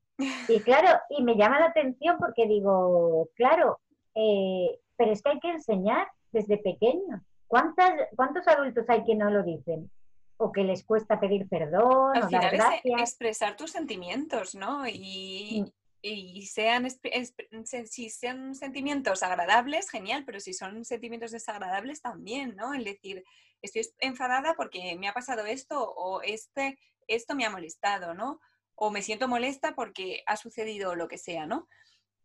Y claro, y me llama la atención porque digo, claro, eh, pero es que hay que enseñar desde pequeños. ¿Cuántas, ¿Cuántos adultos hay que no lo dicen? O que les cuesta pedir perdón, Al final es expresar tus sentimientos, ¿no? Y, mm. Y sean, si sean sentimientos agradables, genial, pero si son sentimientos desagradables también, ¿no? El decir, estoy enfadada porque me ha pasado esto o este, esto me ha molestado, ¿no? O me siento molesta porque ha sucedido lo que sea, ¿no?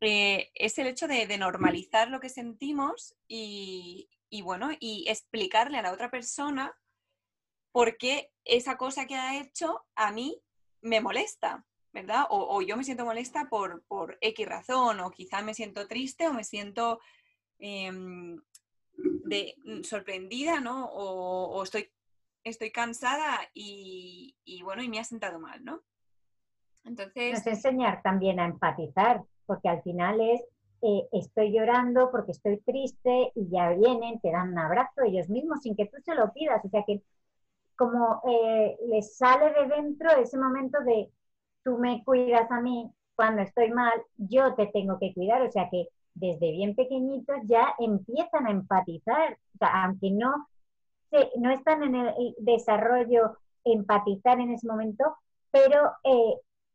Eh, es el hecho de, normalizar lo que sentimos y, bueno, y explicarle a la otra persona por qué esa cosa que ha hecho a mí me molesta, ¿verdad? O, yo me siento molesta por, por, X razón, o quizá me siento triste o me siento em, de, mm, sorprendida, ¿no? O, estoy, estoy cansada y, y, bueno, y me ha sentado mal, ¿no? Entonces... Nos enseñar también a empatizar, porque al final es, eh, estoy llorando porque estoy triste y ya vienen, te dan un abrazo ellos mismos sin que tú se lo pidas. O sea que como eh, les sale de dentro ese momento de tú me cuidas a mí cuando estoy mal, yo te tengo que cuidar. O sea que desde bien pequeñitos ya empiezan a empatizar, o sea, aunque no, no están en el desarrollo empatizar en ese momento, pero eh,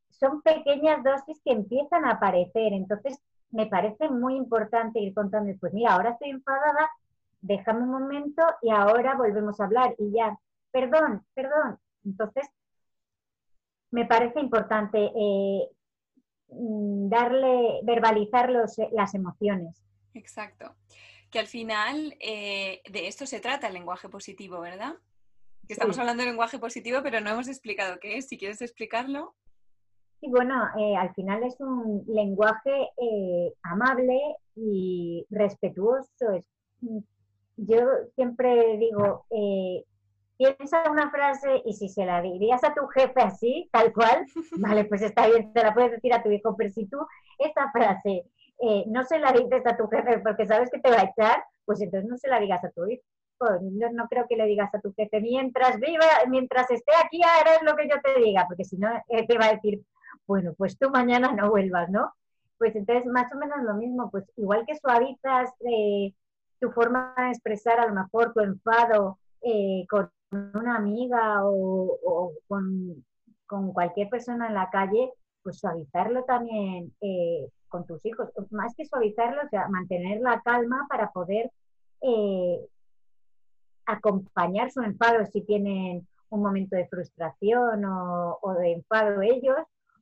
son pequeñas dosis que empiezan a aparecer. Entonces, me parece muy importante ir contando, pues mira, ahora estoy enfadada, déjame un momento y ahora volvemos a hablar y ya, perdón, perdón. Entonces, me parece importante eh, mm, darle, verbalizar los, las emociones. Exacto. Que al final eh, de esto se trata el lenguaje positivo, ¿verdad? Que estamos hablando de lenguaje positivo, pero no hemos explicado qué es. Si quieres explicarlo. Y bueno, eh, al final es un lenguaje eh, amable y respetuoso. Mm, yo siempre digo, eh, piensa una frase y si se la dirías a tu jefe así, tal cual, vale, pues está bien, te la puedes decir a tu hijo, pero si tú esta frase no se la dices a tu jefe porque sabes que te va a echar, pues entonces no se la digas a tu hijo. Yo no creo que le digas a tu jefe, mientras viva, mientras esté aquí, harás lo que yo te diga, porque si no, te va a decir, bueno, pues tú mañana no vuelvas, ¿no? Pues entonces más o menos lo mismo, pues igual que suavizas eh, tu forma de expresar a lo mejor tu enfado eh, con una amiga o, con, cualquier persona en la calle, pues suavizarlo también eh, con tus hijos. Más que suavizarlo, o sea, mantener la calma para poder acompañar su enfado si tienen un momento de frustración o, o de enfado ellos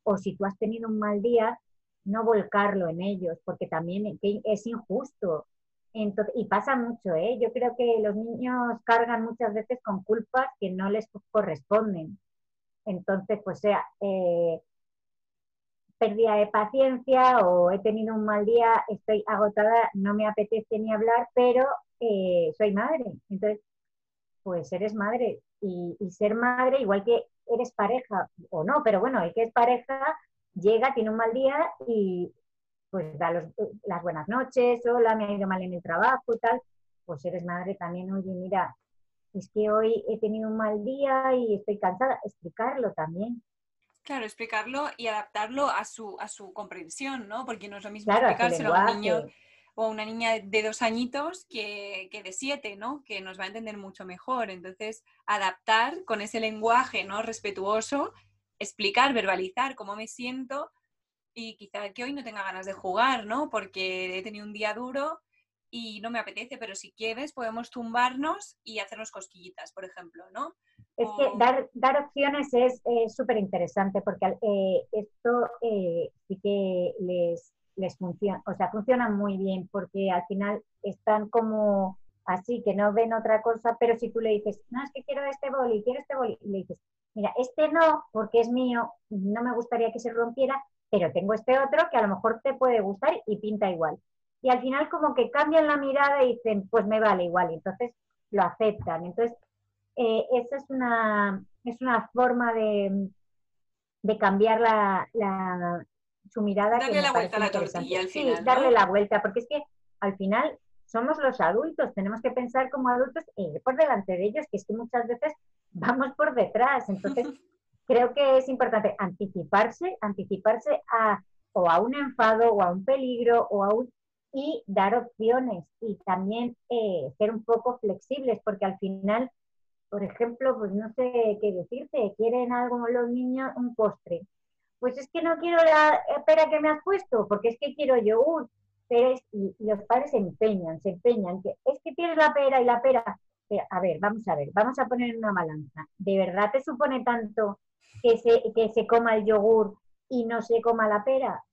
o si tú has tenido un mal día, no volcarlo en ellos, porque también es injusto. Y pasa mucho, ¿eh? Yo creo que los niños cargan muchas veces con culpas que no les corresponden. Entonces, pues sea, eh, pérdida de paciencia o he tenido un mal día, estoy agotada, no me apetece ni hablar, pero eh, soy madre. Entonces, pues eres madre. y, ser madre, igual que eres pareja o no, pero bueno, el que es pareja llega, tiene un mal día y pues da las buenas noches, hola, me ha ido mal en el trabajo y tal, pues eres madre también, oye, mira, es que hoy he tenido un mal día y estoy cansada, explicarlo también. Claro, explicarlo y adaptarlo a su, a su comprensión, ¿no? Porque no es lo mismo explicárselo a un niño o una niña de dos añitos que, de siete, ¿no? Que nos va a entender mucho mejor. Entonces, adaptar con ese lenguaje, ¿no? Respetuoso, explicar, verbalizar cómo me siento y quizá que hoy no tenga ganas de jugar, ¿no? Porque he tenido un día duro y no me apetece, pero si quieres podemos tumbarnos y hacernos cosquillitas, por ejemplo, ¿no? Es que dar, dar opciones es súper interesante porque eh, esto eh, sí que les, les funciona, o sea, funciona muy bien porque al final están como así, que no ven otra cosa, pero si tú le dices, no, es que quiero este boli, quiero este boli, y le dices, mira, este no, porque es mío, no me gustaría que se rompiera, pero tengo este otro que a lo mejor te puede gustar y pinta igual. Y al final como que cambian la mirada y dicen, pues me vale igual, y entonces lo aceptan. Entonces, eh, esa es una, es una forma de, de cambiar la, su mirada. Darle la vuelta a la tortilla al final. Sí, darle la vuelta, porque es que al final somos los adultos, tenemos que pensar como adultos y ir por delante de ellos, que es que muchas veces vamos por detrás. Entonces, creo que es importante anticiparse, anticiparse a o a un enfado o a un peligro o a un y dar opciones y también eh, ser un poco flexibles porque al final, por ejemplo, pues no sé qué decirte, quieren algo los niños, un postre. Pues es que no quiero la pera que me has puesto, porque es que quiero yogur. Pero y, los padres se empeñan, se empeñan, que es que tienes la pera y la pera. a ver, vamos a ver, vamos a poner una balanza. ¿De verdad te supone tanto que se, que se coma el yogur y no se coma la pera?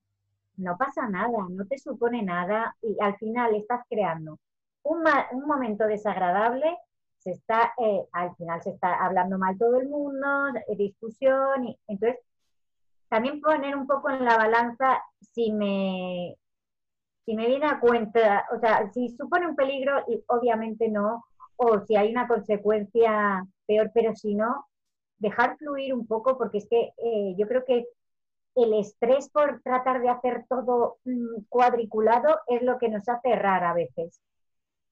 No pasa nada, no te supone nada y al final estás creando un, un momento desagradable, se está, eh, al final se está hablando mal todo el mundo, eh, discusión, y entonces también poner un poco en la balanza si me, si me viene a cuenta, o sea, si supone un peligro, obviamente no, o si hay una consecuencia peor, pero si no, dejar fluir un poco, porque es que eh, yo creo que el estrés por tratar de hacer todo mm, cuadriculado es lo que nos hace errar a veces.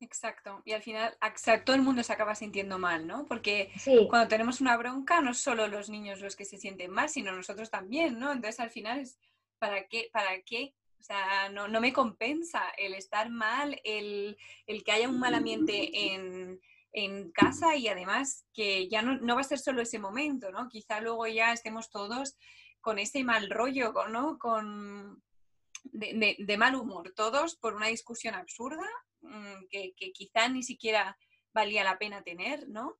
Exacto, y al final todo el mundo se acaba sintiendo mal, ¿no? Porque cuando tenemos una bronca, no solo los niños los que se sienten mal, sino nosotros también, ¿no? Entonces al final es, ¿para qué? ¿Para qué? O sea, no, me compensa el estar mal, el, que haya un mal ambiente en, casa y además que ya no, va a ser solo ese momento, ¿no? Quizá luego ya estemos todos con ese mal rollo, ¿no? Con, de, mal humor, todos por una discusión absurda mm, que, quizá ni siquiera valía la pena tener, ¿no?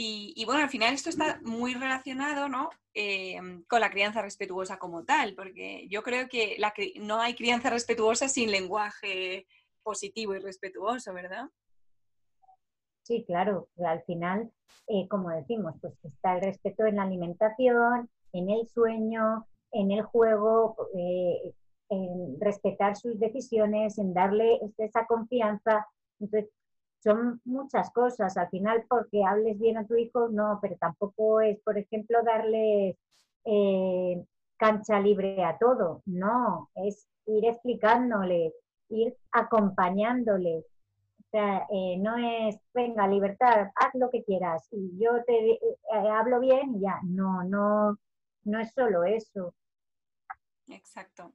Y, bueno, al final esto está muy relacionado ¿no? Em, con la crianza respetuosa como tal, porque yo creo que la, no hay crianza respetuosa sin lenguaje positivo y respetuoso, ¿verdad? Sí, claro, al final, eh, como decimos, pues está el respeto en la alimentación, en el sueño, en el juego, eh, en respetar sus decisiones, en darle esa confianza. Entonces, son muchas cosas. Al final, porque hables bien a tu hijo, no, pero tampoco es, por ejemplo, darle eh, cancha libre a todo. No, es ir explicándole, ir acompañándole. O sea, eh, no es, venga, libertad, haz lo que quieras y yo te eh, hablo bien y ya. No, no, no es solo eso. Exacto.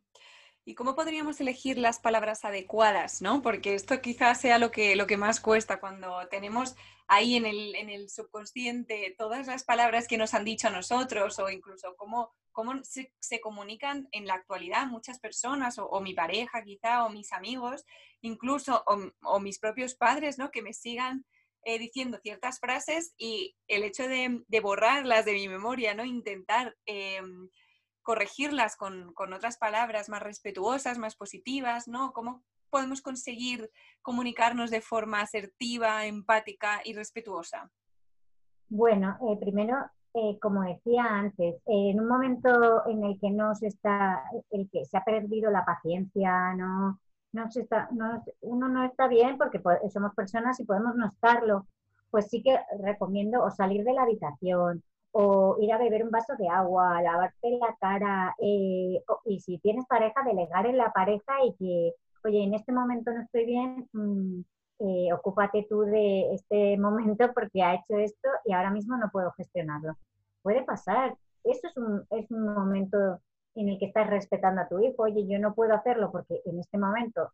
¿Y cómo podríamos elegir las palabras adecuadas? ¿no? Porque esto quizás sea lo que, lo que más cuesta cuando tenemos ahí en el, en el subconsciente todas las palabras que nos han dicho a nosotros o incluso cómo, cómo se, comunican en la actualidad muchas personas o, mi pareja quizá o mis amigos, incluso o, mis propios padres, ¿no? Que me sigan eh, diciendo ciertas frases y el hecho de, borrarlas de mi memoria, ¿no? Intentar... Em, corregirlas con, otras palabras más respetuosas, más positivas, ¿no? ¿Cómo podemos conseguir comunicarnos de forma asertiva, empática y respetuosa? Bueno, eh, primero, eh, como decía antes, en un momento en el que no se está, el que se ha perdido la paciencia, no, no se está, uno no está bien porque somos personas y podemos no estarlo, pues sí que recomiendo o salir de la habitación o ir a beber un vaso de agua, lavarte la cara, eh, y si tienes pareja, delegar en la pareja y que, oye, en este momento no estoy bien, mm, eh, ocúpate tú de este momento porque ha hecho esto y ahora mismo no puedo gestionarlo. Puede pasar, eso es un, es un momento en el que estás respetando a tu hijo, oye, yo no puedo hacerlo porque en este momento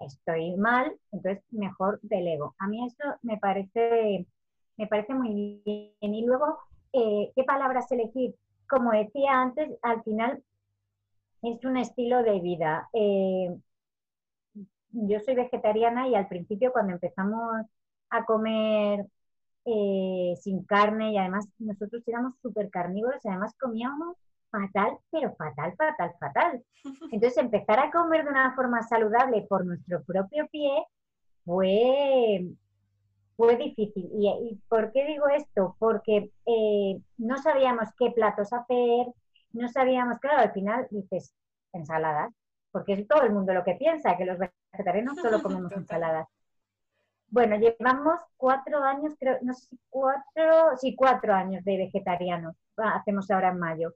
estoy mal, entonces mejor delego. A mí eso me parece, me parece muy bien. Y luego, eh, qué palabras elegir. Como decía antes, al final es un estilo de vida. Eh, yo soy vegetariana y al principio cuando empezamos a comer eh, sin carne y además nosotros éramos súper carnívoros y además comíamos fatal, pero fatal, fatal, fatal. Entonces empezar a comer de una forma saludable por nuestro propio pie fue, fue difícil. ¿Y, por qué digo esto? Porque eh, no sabíamos qué platos hacer, no sabíamos, claro, al final dices ensaladas, porque es todo el mundo lo que piensa, que los vegetarianos solo comemos ensaladas. Bueno, llevamos cuatro años, creo, no sé si cuatro, sí, cuatro años de vegetarianos, hacemos ahora en mayo.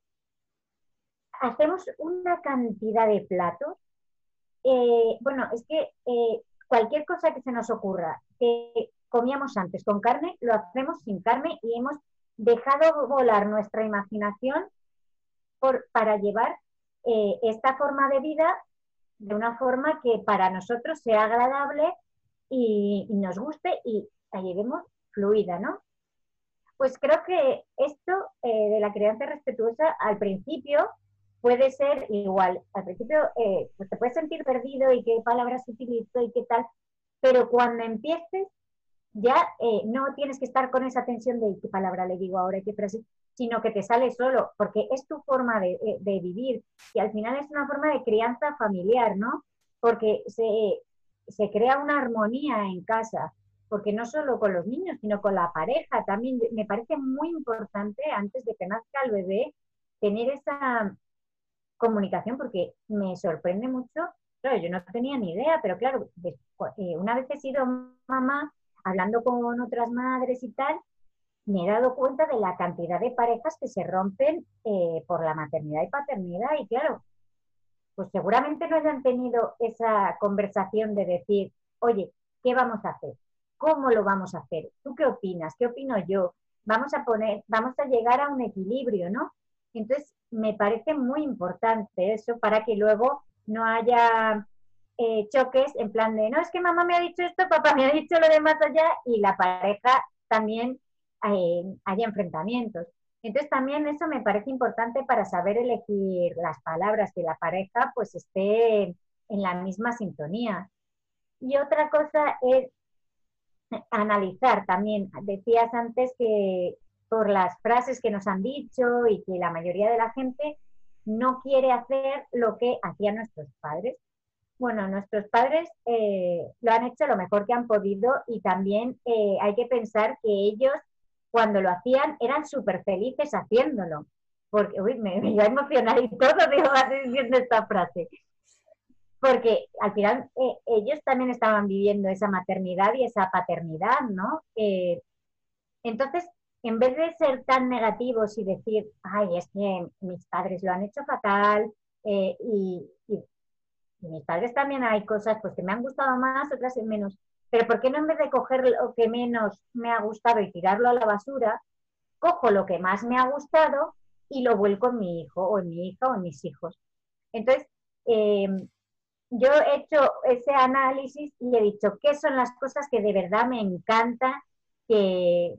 Hacemos una cantidad de platos. Eh, bueno, es que eh, cualquier cosa que se nos ocurra, que comíamos antes con carne, lo hacemos sin carne y hemos dejado volar nuestra imaginación para llevar eh, esta forma de vida de una forma que para nosotros sea agradable y, nos guste y la llevemos fluida, ¿no? Pues creo que esto eh, de la crianza respetuosa al principio puede ser igual. Al principio eh, pues te puedes sentir perdido y qué palabras utilizo y qué tal, pero cuando empieces ya eh, no tienes que estar con esa tensión de qué palabra le digo ahora qué frase, sino que te sale solo, porque es tu forma de, de, vivir y al final es una forma de crianza familiar, ¿no? Porque se, se crea una armonía en casa, porque no solo con los niños, sino con la pareja también. Me parece muy importante antes de que nazca el bebé tener esa comunicación, porque me sorprende mucho. Claro, yo no tenía ni idea, pero claro, eh, una vez he sido mamá, hablando con otras madres y tal, me he dado cuenta de la cantidad de parejas que se rompen eh, por la maternidad y paternidad. Y claro, pues seguramente no hayan tenido esa conversación de decir, oye, ¿qué vamos a hacer? ¿Cómo lo vamos a hacer? ¿Tú qué opinas? ¿Qué opino yo? Vamos a poner, vamos a llegar a un equilibrio, ¿no? Entonces, me parece muy importante eso para que luego no haya eh, choques en plan de, no, es que mamá me ha dicho esto, papá me ha dicho lo de más allá y la pareja también eh, enfrentamientos. Entonces también eso me parece importante para saber elegir las palabras, que la pareja pues esté en la misma sintonía. Y otra cosa es analizar también. Decías antes que por las frases que nos han dicho y que la mayoría de la gente no quiere hacer lo que hacían nuestros padres. Bueno, nuestros padres eh, lo han hecho lo mejor que han podido y también eh, hay que pensar que ellos cuando lo hacían eran súper felices haciéndolo. Porque, uy, me, me iba a emocionar y todo digo, diciendo esta frase. Porque al final eh, ellos también estaban viviendo esa maternidad y esa paternidad, ¿no? Entonces, en vez de ser tan negativos y decir, ay, es que mis padres lo han hecho fatal y, y, mis padres también hay cosas pues que me han gustado más, otras menos, pero ¿por qué no en vez de coger lo que menos me ha gustado y tirarlo a la basura, cojo lo que más me ha gustado y lo vuelco en mi hijo o en mi hija o en mis hijos? Entonces, eh, yo he hecho ese análisis y he dicho qué son las cosas que de verdad me encanta que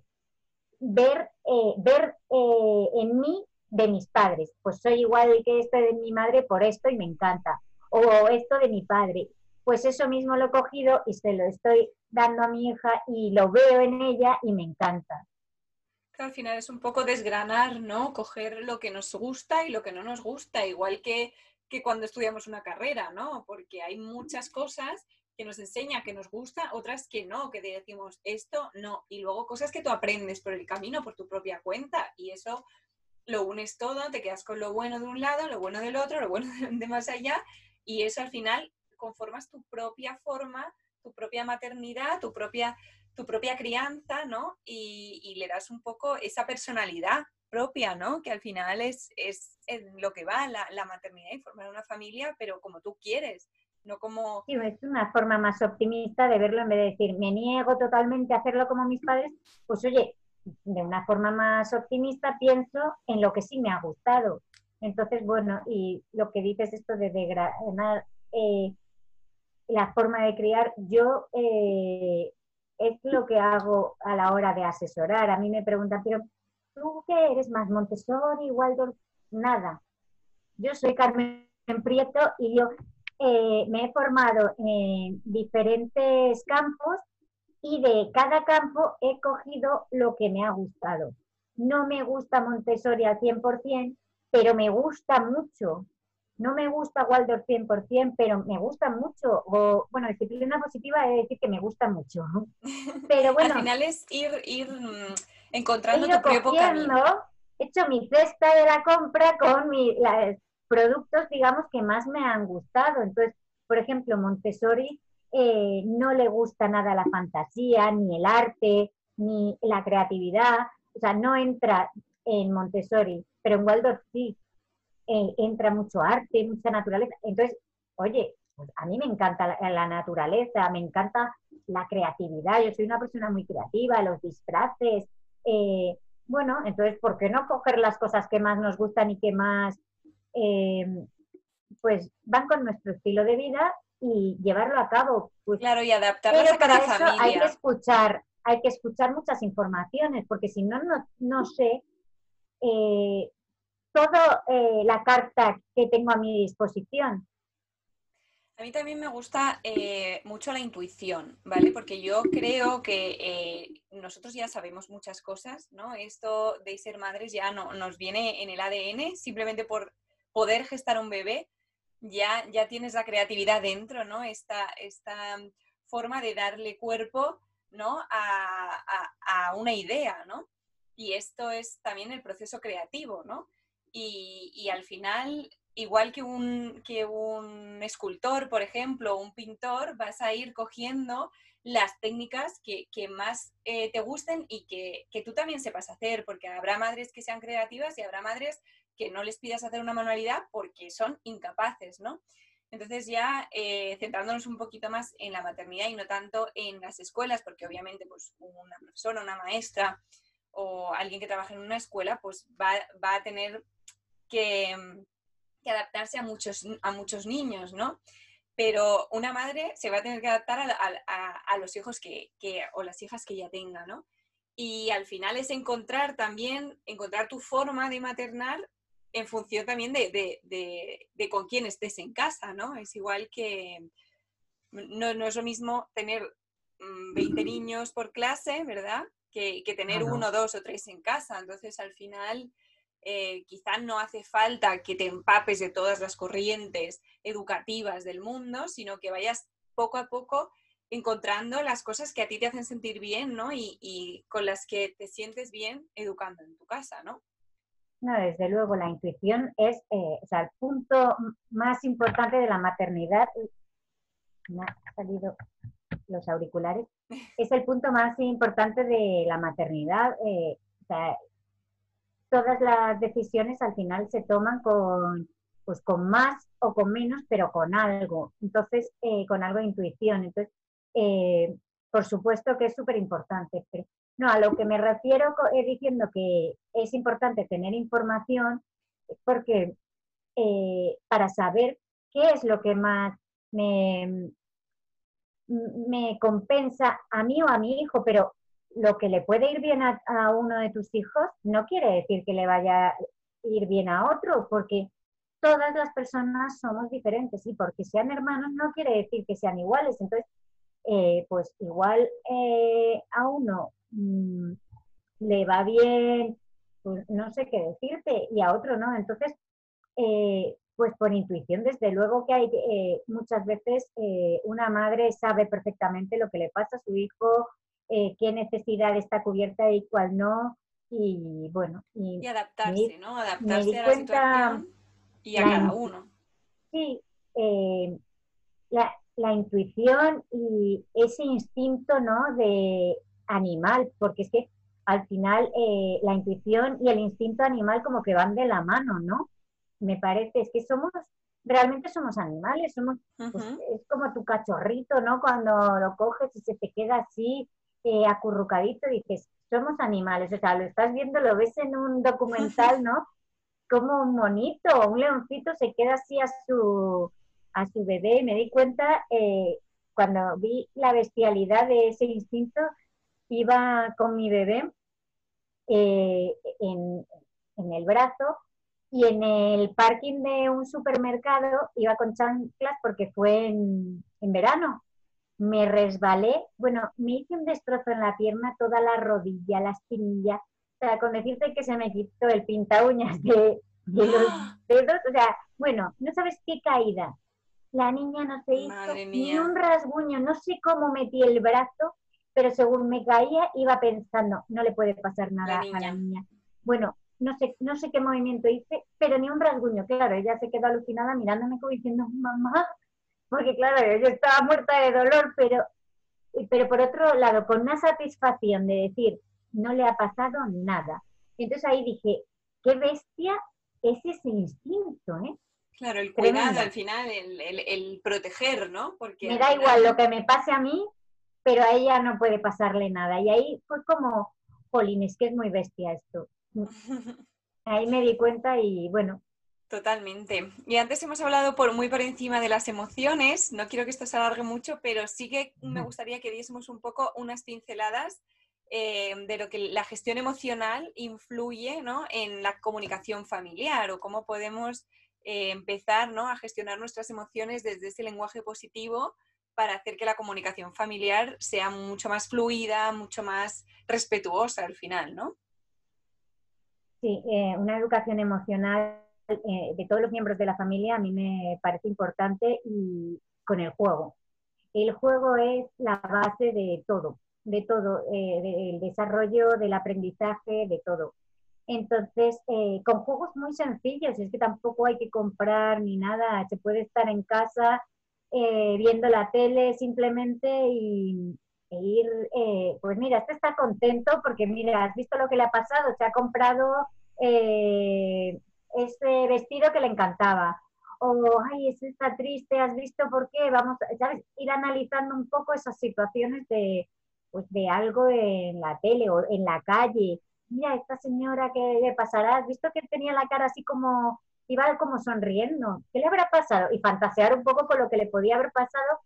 ver, eh, ver eh, en mí de mis padres. Pues soy igual que esto de mi madre por esto y me encanta. O esto de mi padre pues eso mismo lo he cogido y se lo estoy dando a mi hija y lo veo en ella y me encanta. al final es un poco desgranar, ¿no? Coger lo que nos gusta y lo que no nos gusta, igual que, que cuando estudiamos una carrera, ¿no? Porque hay muchas cosas que nos enseña que nos gusta, otras que no, que decimos esto no, y luego cosas que tú aprendes por el camino, por tu propia cuenta, y eso lo unes todo, te quedas con lo bueno de un lado, lo bueno del otro, lo bueno de más allá, y eso al final conformas tu propia forma, tu propia maternidad, tu propia, tu propia crianza, ¿no? Y, le das un poco esa personalidad propia, ¿no? Que al final es, es, lo que va la, la, maternidad y formar una familia, pero como tú quieres, no como... Sí, es una forma más optimista de verlo en vez de decir, me niego totalmente a hacerlo como mis padres, pues oye, de una forma más optimista pienso en lo que sí me ha gustado. Entonces, bueno, y lo que dices esto de degradar, eh, la forma de criar, yo eh, es lo que hago a la hora de asesorar. A mí me preguntan, pero ¿tú qué eres más Montessori, Waldorf? Nada. Yo soy Carmen en Prieto y yo eh, me he formado en diferentes campos y de cada campo he cogido lo que me ha gustado. No me gusta Montessori al 100%, pero me gusta mucho. No me gusta Waldorf 100%, pero me gusta mucho. O, bueno, disciplina positiva es decir que me gusta mucho. Pero bueno. al final es ir, ir mm, encontrando tu propio camino. He hecho mi cesta de la compra con mi, los productos, digamos, que más me han gustado. Entonces, por ejemplo, Montessori eh, no le gusta nada la fantasía, ni el arte, ni la creatividad. O sea, no entra en Montessori, pero en Waldorf sí. Eh, entra mucho arte, mucha naturaleza. Entonces, oye, pues a mí me encanta la, naturaleza, me encanta la creatividad. Yo soy una persona muy creativa, los disfraces. Eh, bueno, entonces, ¿por qué no coger las cosas que más nos gustan y que más, pues, van con nuestro estilo de vida y llevarlo a cabo. Pues, claro, y adaptarlo a cada familia. Hay que escuchar, hay que escuchar muchas informaciones, porque si no, no, sé eh, toda eh, la carta que tengo a mi disposición. A mí también me gusta eh, mucho la intuición, ¿vale? Porque yo creo que nosotros ya sabemos muchas cosas, ¿no? Esto de ser madres ya no, nos viene en el ADN, simplemente por poder gestar un bebé, ya, ya tienes la creatividad dentro, ¿no? Esta, esta forma de darle cuerpo, ¿no? A, una idea, ¿no? Y esto es también el proceso creativo, ¿no? Y, al final, igual que un, que un escultor, por ejemplo, un pintor, vas a ir cogiendo las técnicas que, más eh, te gusten y que, que, tú también sepas hacer, porque habrá madres que sean creativas y habrá madres que no les pidas hacer una manualidad porque son incapaces, ¿no? Entonces ya eh, centrándonos un poquito más en la maternidad y no tanto en las escuelas, porque obviamente pues, una profesora, una maestra o alguien que trabaja en una escuela, pues va, a tener que, adaptarse a muchos, a muchos niños, ¿no? Pero una madre se va a tener que adaptar a, los hijos que, que, o las hijas que ya tenga, ¿no? Y al final es encontrar también, encontrar tu forma de maternar en función también de, con quién estés en casa, ¿no? Es igual que no, es lo mismo tener 20 mm, niños por clase, ¿verdad? Que, tener uno, dos o tres en casa. Entonces, al final, eh, quizás no hace falta que te empapes de todas las corrientes educativas del mundo, sino que vayas poco a poco encontrando las cosas que a ti te hacen sentir bien, ¿no? Y, y con las que te sientes bien educando en tu casa, ¿no? No, desde luego, la intuición es eh, o sea, el punto más importante de la maternidad. Me han salido los auriculares. Es el punto más importante de la maternidad. Eh, todas las decisiones al final se toman con, pues, con más o con menos, pero con algo. Entonces, eh, con algo de intuición. Entonces, por supuesto que es súper importante. No, a lo que me refiero es diciendo que es importante tener información porque eh, para saber qué es lo que más me, me compensa a mí o a mi hijo, pero lo que le puede ir bien a, uno de tus hijos no quiere decir que le vaya a ir bien a otro, porque todas las personas somos diferentes y porque sean hermanos no quiere decir que sean iguales. Entonces, eh, pues igual eh, a uno Mm, le va bien, pues no sé qué decirte, y a otro no. Entonces, eh, pues por intuición, desde luego que hay eh, muchas veces eh, una madre sabe perfectamente lo que le pasa a su hijo, qué necesidad está cubierta y cuál no, y bueno. Y, adaptarse, ¿no? Adaptarse a la situación y a cada uno. Sí, la, la intuición y ese instinto, ¿no? De animal, porque es que al final eh, la intuición y el instinto animal como que van de la mano, ¿no? Me parece, es que somos, realmente somos animales, somos, pues, es como tu cachorrito, ¿no? Cuando lo coges y se te queda así eh, acurrucadito, dices, somos animales, o sea, lo estás viendo, lo ves en un documental, ¿no? Como un monito, un leoncito se queda así a su, a su bebé y me di cuenta eh, cuando vi la bestialidad de ese instinto, iba con mi bebé eh, en, el brazo y en el parking de un supermercado iba con chanclas porque fue en, verano. Me resbalé, bueno, me hice un destrozo en la pierna, toda la rodilla, la espinilla. O sea, con decirte que se me quitó el pinta uñas de, los dedos. O sea, bueno, no sabes qué caída. La niña no se hizo ni un rasguño, no sé cómo metí el brazo, pero según me caía iba pensando, no le puede pasar nada a la niña. Bueno, no sé, no sé qué movimiento hice, pero ni un rasguño. Claro, ella se quedó alucinada mirándome como diciendo, mamá, porque claro, yo estaba muerta de dolor, pero, pero por otro lado, con una satisfacción de decir, no le ha pasado nada. Entonces ahí dije, qué bestia es ese instinto, ¿eh? Claro, el cuidado al final, el, el, proteger, ¿no? Porque me da igual lo que me pase a mí, pero a ella no puede pasarle nada. Y ahí fue como, jolín, es que es muy bestia esto. Ahí me di cuenta y bueno. Totalmente. Y antes hemos hablado por muy por encima de las emociones. No quiero que esto se alargue mucho, pero sí que me gustaría que diésemos un poco unas pinceladas eh, de lo que la gestión emocional influye ¿no? en la comunicación familiar o cómo podemos eh, empezar ¿no? a gestionar nuestras emociones desde ese lenguaje positivo para hacer que la comunicación familiar sea mucho más fluida, mucho más respetuosa al final, ¿no? Sí, eh, una educación emocional eh, de todos los miembros de la familia a mí me parece importante y con el juego. El juego es la base de todo, de todo, eh, del desarrollo, del aprendizaje, de todo. Entonces, con juegos muy sencillos, es que tampoco hay que comprar ni nada, se puede estar en casa viendo la tele simplemente y, ir, eh, pues mira, este está contento porque mira, has visto lo que le ha pasado, se ha comprado eh, ese vestido que le encantaba. O, ay, ese está triste, has visto por qué, vamos, ¿sabes? Ir analizando un poco esas situaciones de, pues de algo en la tele o en la calle. Mira, esta señora, ¿qué le pasará? ¿Has visto que tenía la cara así como, iba como sonriendo? ¿Qué le habrá pasado? Y fantasear un poco con lo que le podía haber pasado,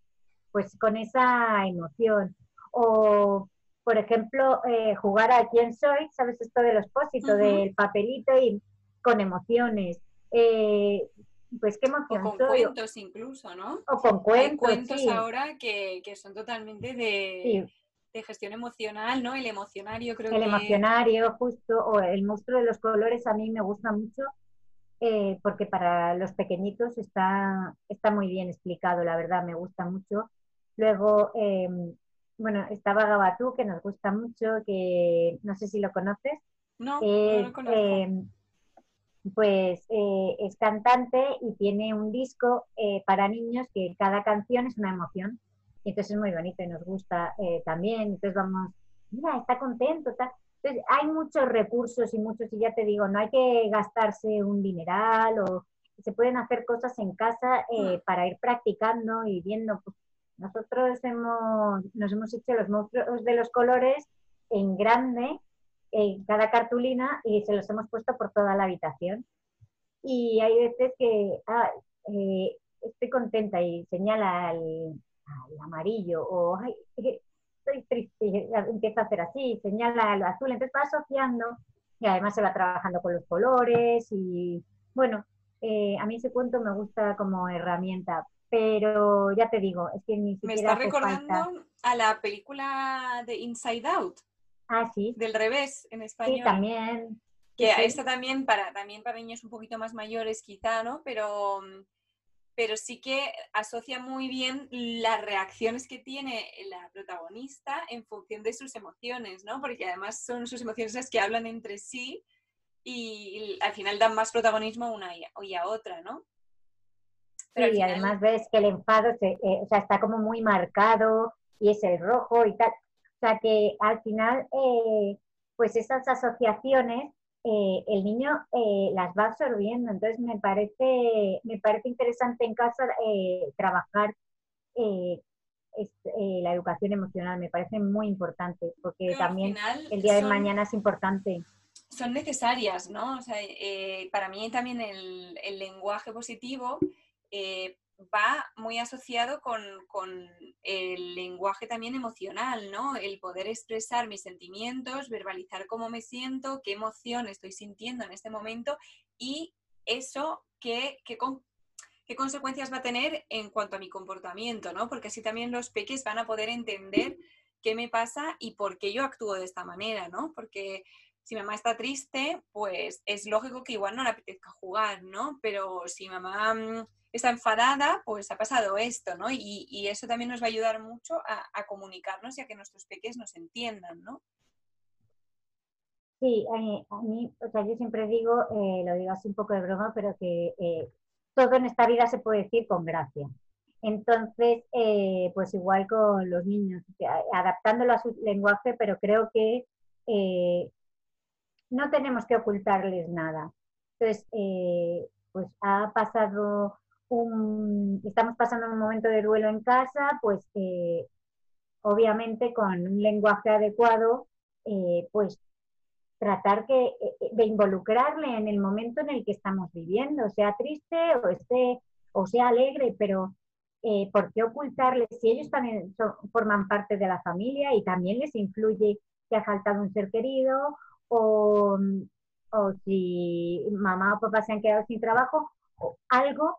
pues con esa emoción o, por ejemplo, eh, jugar a quién soy, ¿sabes? Esto del expósito, del papelito y con emociones. Eh, pues qué emoción. O con cuentos incluso, ¿no? O con cuentos. Hay cuentos ahora que, son totalmente de, gestión emocional, ¿no? El emocionario creo el que... El emocionario, justo, o el monstruo de los colores a mí me gusta mucho eh, porque para los pequeñitos está, está muy bien explicado, la verdad, me gusta mucho. Luego, em, bueno, estaba Gabatú, que nos gusta mucho, que no sé si lo conoces. No, no lo conozco. Em, pues eh, es cantante y tiene un disco eh, para niños que cada canción es una emoción. Y entonces es muy bonito y nos gusta eh, también. Entonces vamos, mira, está contento. Está... Entonces hay muchos recursos y muchos, y ya te digo, no hay que gastarse un dineral o se pueden hacer cosas en casa mm. para ir practicando y viendo pues, nosotros hemos, nos hemos hecho los monstruos de los colores en grande, en cada cartulina, y se los hemos puesto por toda la habitación. Y hay veces que ah, eh, estoy contenta y señala al, amarillo, o ay, estoy triste, y empieza a hacer así, señala al azul, entonces va asociando y además se va trabajando con los colores y bueno, eh, a mí ese cuento me gusta como herramienta pero ya te digo, es que ni siquiera. Me está recordando a la película de Inside Out. Ah, sí. Del revés, en español. Sí, también. Que esta también para, también para niños un poquito más mayores, quizá, ¿no? Pero, pero sí que asocia muy bien las reacciones que tiene la protagonista en función de sus emociones, ¿no? Porque además son sus emociones las que hablan entre sí y, al final dan más protagonismo a una y a otra, ¿no? Y además ves que el enfado se, eh, o sea, está como muy marcado y es el rojo y tal. O sea que al final, eh, pues esas asociaciones, eh, el niño las va absorbiendo. Entonces me parece, me parece interesante en casa trabajar la educación emocional, me parece muy importante, porque también el día de mañana es importante son necesarias, ¿no? O sea, para mí también el, el lenguaje positivo eh, va muy asociado con, el lenguaje también emocional, ¿no? El poder expresar mis sentimientos, verbalizar cómo me siento, qué emoción estoy sintiendo en este momento y eso qué, qué, qué consecuencias va a tener en cuanto a mi comportamiento, ¿no? Porque así también los peques van a poder entender qué me pasa y por qué yo actúo de esta manera, ¿no? Porque si mamá está triste, pues es lógico que igual no le apetezca jugar, ¿no? Pero si mamá mm, está enfadada, pues ha pasado esto, ¿no? Y, eso también nos va a ayudar mucho a, comunicarnos y a que nuestros peques nos entiendan, ¿no? Sí, a mí, o sea, yo siempre digo, eh, lo digo así un poco de broma, pero que eh, todo en esta vida se puede decir con gracia. Entonces, eh, pues igual con los niños, adaptándolo a su lenguaje, pero creo que eh, no tenemos que ocultarles nada. Entonces, eh, pues ha pasado estamos pasando un momento de duelo en casa, pues obviamente con un lenguaje adecuado, pues tratar que, de involucrarle en el momento en el que estamos viviendo, sea triste o esté o sea alegre, pero eh, ¿por qué ocultarles si ellos también forman parte de la familia y también les influye que ha faltado un ser querido o, si mamá o papá se han quedado sin trabajo o algo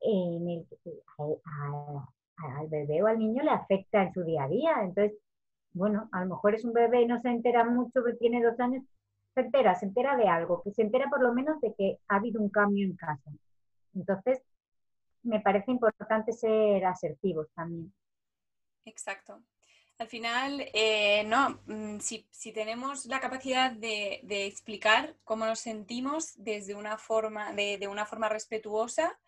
en el que al bebé o al niño le afecta en su día a día. Entonces, bueno, a lo mejor es un bebé y no se entera mucho, que tiene dos años, se entera, se entera de algo, que se entera por lo menos de que ha habido un cambio en casa. Entonces, me parece importante ser asertivos también. Exacto. Al final, eh, no, mm, si, tenemos la capacidad de, explicar cómo nos sentimos desde una forma, de, una forma respetuosa,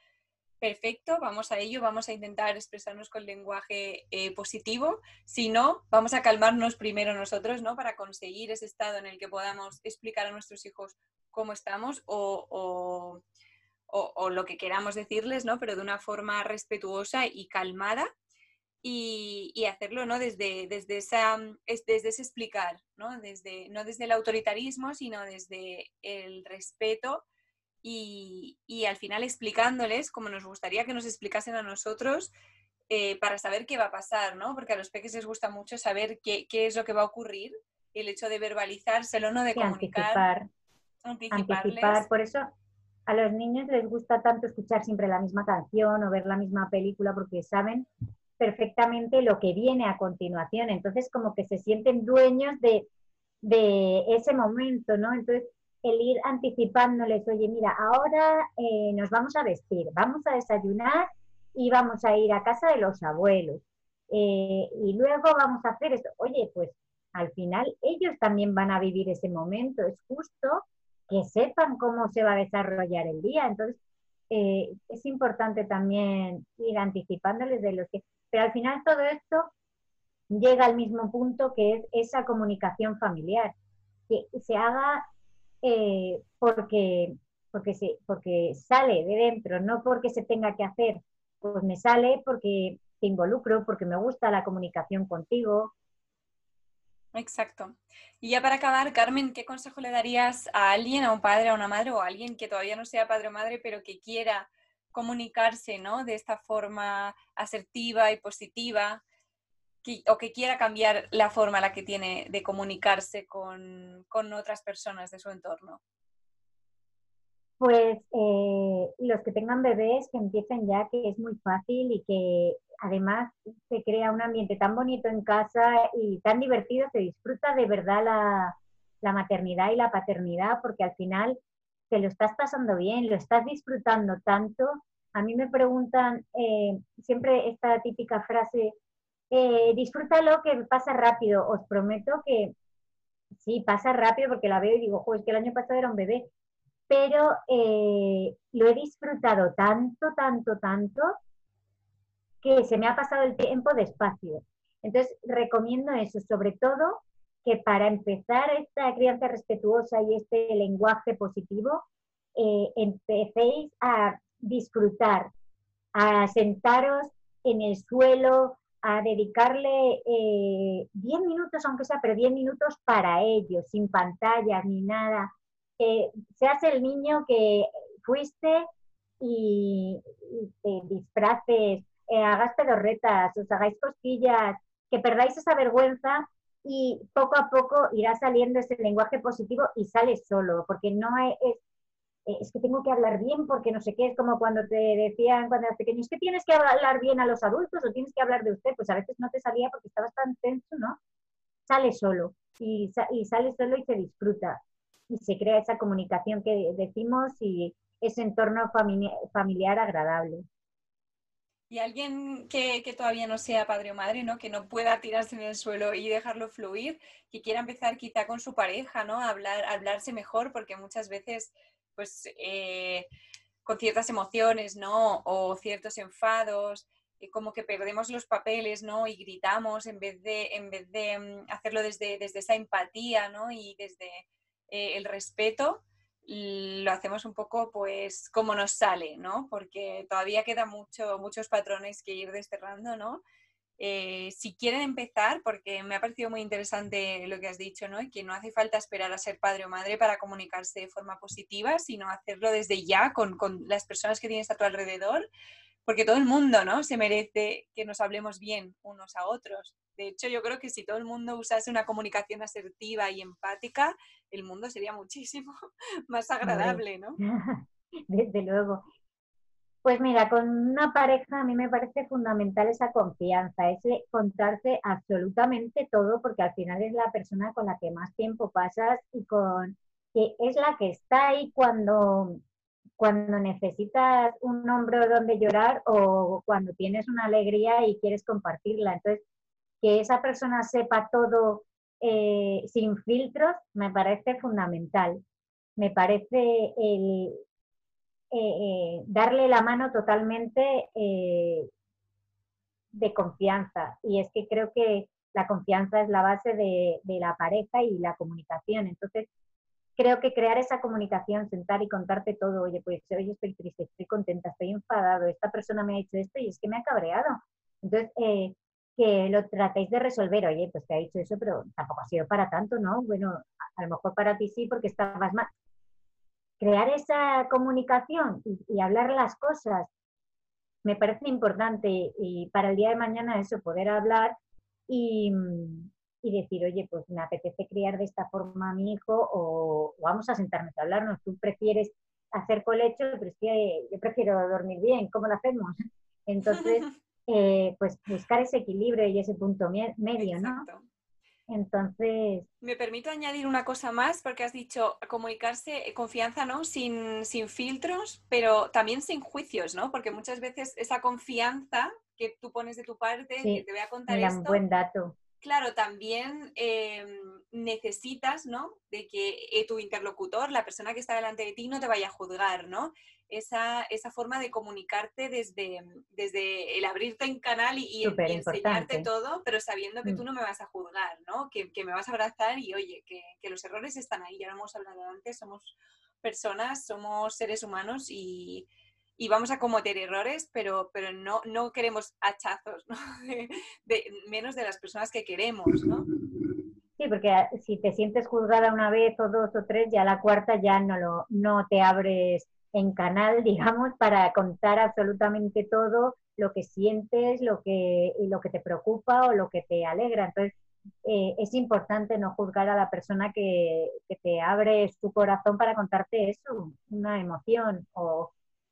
perfecto, vamos a ello, vamos a intentar expresarnos con lenguaje eh, positivo. Si no, vamos a calmarnos primero nosotros, ¿no? Para conseguir ese estado en el que podamos explicar a nuestros hijos cómo estamos o, lo que queramos decirles, ¿no? Pero de una forma respetuosa y calmada y, hacerlo, ¿no? Desde, desde, esa, desde ese explicar, ¿no? Desde, no desde el autoritarismo, sino desde el respeto y, al final explicándoles como nos gustaría que nos explicasen a nosotros eh, para saber qué va a pasar, ¿no? Porque a los peques les gusta mucho saber qué, es lo que va a ocurrir, el hecho de verbalizárselo, no de comunicar. Anticipar, anticipar. Por eso a los niños les gusta tanto escuchar siempre la misma canción o ver la misma película porque saben perfectamente lo que viene a continuación. Entonces, como que se sienten dueños de, ese momento, ¿no? Entonces, el ir anticipándoles, oye, mira, ahora eh, nos vamos a vestir, vamos a desayunar y vamos a ir a casa de los abuelos. Eh, y luego vamos a hacer esto. Oye, pues al final ellos también van a vivir ese momento. Es justo que sepan cómo se va a desarrollar el día. Entonces, eh, es importante también ir anticipándoles de los que... Pero al final todo esto llega al mismo punto que es esa comunicación familiar, que se haga eh, porque, porque, se, porque sale de dentro, no porque se tenga que hacer. Pues me sale porque te involucro, porque me gusta la comunicación contigo, Exacto. Y ya para acabar, Carmen, ¿qué consejo le darías a alguien, a un padre, a una madre o a alguien que todavía no sea padre o madre, pero que quiera comunicarse ¿no? de esta forma asertiva y positiva o que quiera cambiar la forma la que tiene de comunicarse con, con otras personas de su entorno? Pues eh, los que tengan bebés que empiecen ya, que es muy fácil y que además se crea un ambiente tan bonito en casa y tan divertido, se disfruta de verdad la, maternidad y la paternidad, porque al final te lo estás pasando bien, lo estás disfrutando tanto. A mí me preguntan eh, siempre esta típica frase, eh, disfrútalo que pasa rápido. Os prometo que sí, pasa rápido porque la veo y digo, es que el año pasado era un bebé, pero eh, lo he disfrutado tanto, tanto, tanto, que se me ha pasado el tiempo despacio. Entonces, recomiendo eso, sobre todo que para empezar esta crianza respetuosa y este lenguaje positivo, eh, empecéis a disfrutar, a sentaros en el suelo, a dedicarle 10 eh, minutos, aunque sea, pero 10 minutos para ellos, sin pantallas ni nada. Eh, seas el niño que fuiste y te disfraces eh, hagáis pedorretas, os hagáis cosquillas, que perdáis esa vergüenza y poco a poco irá saliendo ese lenguaje positivo y sale solo, porque no es, es que tengo que hablar bien porque no sé qué, es como cuando te decían cuando eras pequeño, es que tienes que hablar bien a los adultos o tienes que hablar de usted, pues a veces no te salía porque estabas tan tenso, ¿no? Sale solo y, y sale solo y se disfruta y se crea esa comunicación que decimos y ese entorno familiar agradable. Y alguien que, todavía no sea padre o madre, ¿no? Que no pueda tirarse en el suelo y dejarlo fluir, que quiera empezar quizá con su pareja, ¿no? A hablar, hablarse mejor, porque muchas veces, pues, eh, con ciertas emociones, ¿no? O ciertos enfados, eh, como que perdemos los papeles, ¿no? Y gritamos en vez de, en vez de mm, hacerlo desde, desde esa empatía, ¿no? Y desde eh, el respeto, lo hacemos un poco pues como nos sale, ¿no? Porque todavía quedan mucho, muchos patrones que ir desterrando, ¿no? Eh, si quieren empezar, porque me ha parecido muy interesante lo que has dicho, ¿no? Y que no hace falta esperar a ser padre o madre para comunicarse de forma positiva, sino hacerlo desde ya con, con las personas que tienes a tu alrededor, porque todo el mundo, ¿no? Se merece que nos hablemos bien unos a otros. De hecho, yo creo que si todo el mundo usase una comunicación asertiva y empática, el mundo sería muchísimo más agradable, ¿no? Desde luego. Pues mira, con una pareja a mí me parece fundamental esa confianza, ese contarse absolutamente todo, porque al final es la persona con la que más tiempo pasas y con que es la que está ahí cuando, cuando necesitas un hombro donde llorar o cuando tienes una alegría y quieres compartirla. Entonces, que esa persona sepa todo eh, sin filtros me parece fundamental. Me parece el, eh, eh, darle la mano totalmente de confianza. Y es que creo que la confianza es la base de, de, la pareja y la comunicación. Entonces, creo que crear esa comunicación, sentar y contarte todo, oye, pues hoy estoy triste, estoy contenta, estoy enfadado, esta persona me ha hecho esto y es que me ha cabreado. Entonces, que lo tratéis de resolver, oye, pues te ha dicho eso, pero tampoco ha sido para tanto, ¿no? Bueno, a, lo mejor para ti sí, porque estabas más. Crear esa comunicación y, hablar las cosas me parece importante y para el día de mañana eso, poder hablar y, y decir, oye, pues me apetece criar de esta forma a mi hijo o, vamos a sentarnos a hablarnos, tú prefieres hacer colecho, pero es que yo prefiero dormir bien, ¿cómo lo hacemos? Entonces, Eh, pues buscar ese equilibrio y ese punto medio, ¿no? Entonces... Me permito añadir una cosa más, porque has dicho comunicarse, eh, confianza, ¿no? Sin, sin filtros, pero también sin juicios, ¿no? Porque muchas veces esa confianza que tú pones de tu parte, que te voy a contar esto... un buen dato. Claro, también em, necesitas, ¿no? De que eh, tu interlocutor, la persona que está delante de ti, no te vaya a juzgar, ¿no? esa, esa forma de comunicarte desde, desde el abrirte en canal y, enseñarte todo, pero sabiendo que tú mm. no me vas a juzgar, ¿no? Que, que me vas a abrazar y oye, que, que, los errores están ahí, ya lo hemos hablado antes, somos personas, somos seres humanos y, y vamos a cometer errores, pero, pero no, no queremos hachazos, ¿no? menos de las personas que queremos, ¿no? Sí, porque si te sientes juzgada una vez o dos o tres, ya la cuarta ya no, lo, no te abres en canal, digamos, para contar absolutamente todo lo que sientes, lo que, lo que te preocupa o lo que te alegra. Entonces, eh, es importante no juzgar a la persona que, te abre su corazón para contarte eso, una emoción o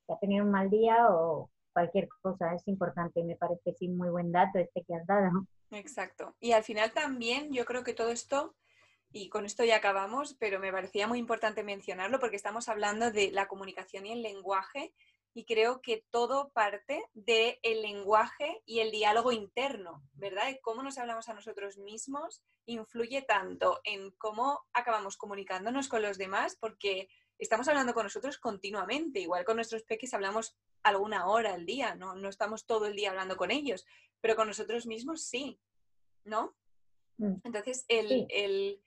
ha tenido un mal día o cualquier cosa. Es importante, me parece sí muy buen dato este que has dado. Exacto. Y al final también yo creo que todo esto y con esto ya acabamos, pero me parecía muy importante mencionarlo porque estamos hablando de la comunicación y el lenguaje y creo que todo parte del el lenguaje y el diálogo interno, ¿verdad? Y cómo nos hablamos a nosotros mismos influye tanto en cómo acabamos comunicándonos con los demás porque estamos hablando con nosotros continuamente, igual con nuestros peques hablamos alguna hora al día, no, no estamos todo el día hablando con ellos, pero con nosotros mismos sí, ¿no? Mm. Entonces, el, el,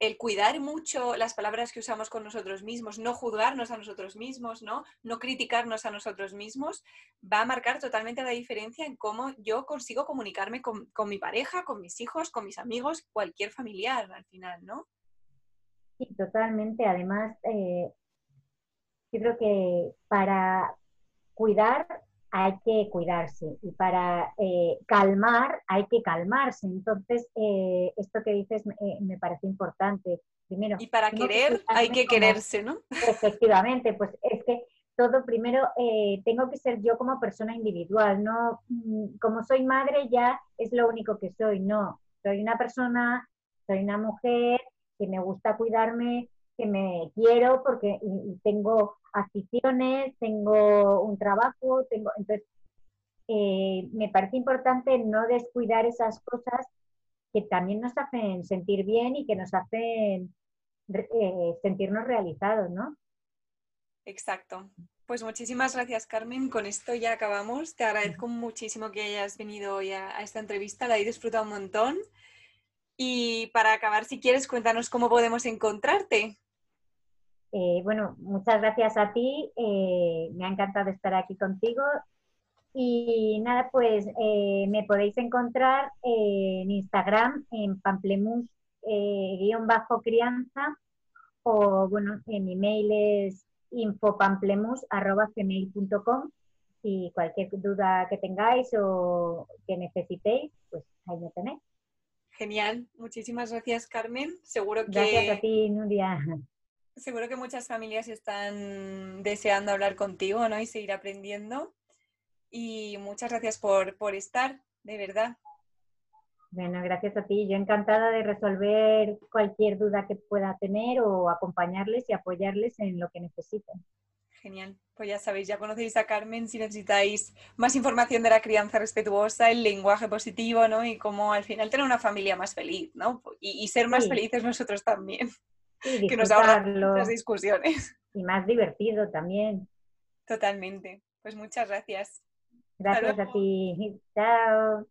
el cuidar mucho las palabras que usamos con nosotros mismos, no juzgarnos a nosotros mismos, ¿no? no criticarnos a nosotros mismos, va a marcar totalmente la diferencia en cómo yo consigo comunicarme con, mi pareja, con mis hijos, con mis amigos, cualquier familiar al final, ¿no? Sí, totalmente. Además, eh, yo creo que para cuidar hay que cuidarse y para eh, calmar hay que calmarse. Entonces, eh, esto que dices me parece importante. Primero, y para querer hay que quererse, ¿no? Efectivamente, pues es que todo primero tengo que ser yo como persona individual, no mm, como soy madre ya es lo único que soy, no, soy una persona, soy una mujer que me gusta cuidarme, que me quiero porque tengo aficiones, tengo un trabajo, tengo, entonces eh, me parece importante no descuidar esas cosas que también nos hacen sentir bien y que nos hacen eh, sentirnos realizados, ¿no? Exacto. Pues muchísimas gracias, Carmen. Con esto ya acabamos. Te agradezco muchísimo que hayas venido hoy a, a esta entrevista. La he disfrutado un montón. Y para acabar, si quieres, cuéntanos cómo podemos encontrarte. Eh, bueno, muchas gracias a ti. Eh, me ha encantado estar aquí contigo. Y nada, pues eh, me podéis encontrar en Instagram en pamplemus-crianza o bueno, en mi mail es infopamplemus.gmail.com y cualquier duda que tengáis o que necesitéis, pues ahí me tenéis. Genial, muchísimas gracias Carmen. Seguro que... Gracias a ti, Nuria. Seguro que muchas familias están deseando hablar contigo ¿no? y seguir aprendiendo. Y muchas gracias por, por estar, de verdad. Bueno, gracias a ti. Yo encantada de resolver cualquier duda que pueda tener o acompañarles y apoyarles en lo que necesiten. Genial. Pues ya sabéis, ya conocéis a Carmen si necesitáis más información de la crianza respetuosa, el lenguaje positivo, ¿no? Y cómo al final tener una familia más feliz, ¿no? Y, ser más felices nosotros también que nos ahorran las discusiones. Y más divertido también. Totalmente. Pues muchas gracias. Gracias a ti. Chao.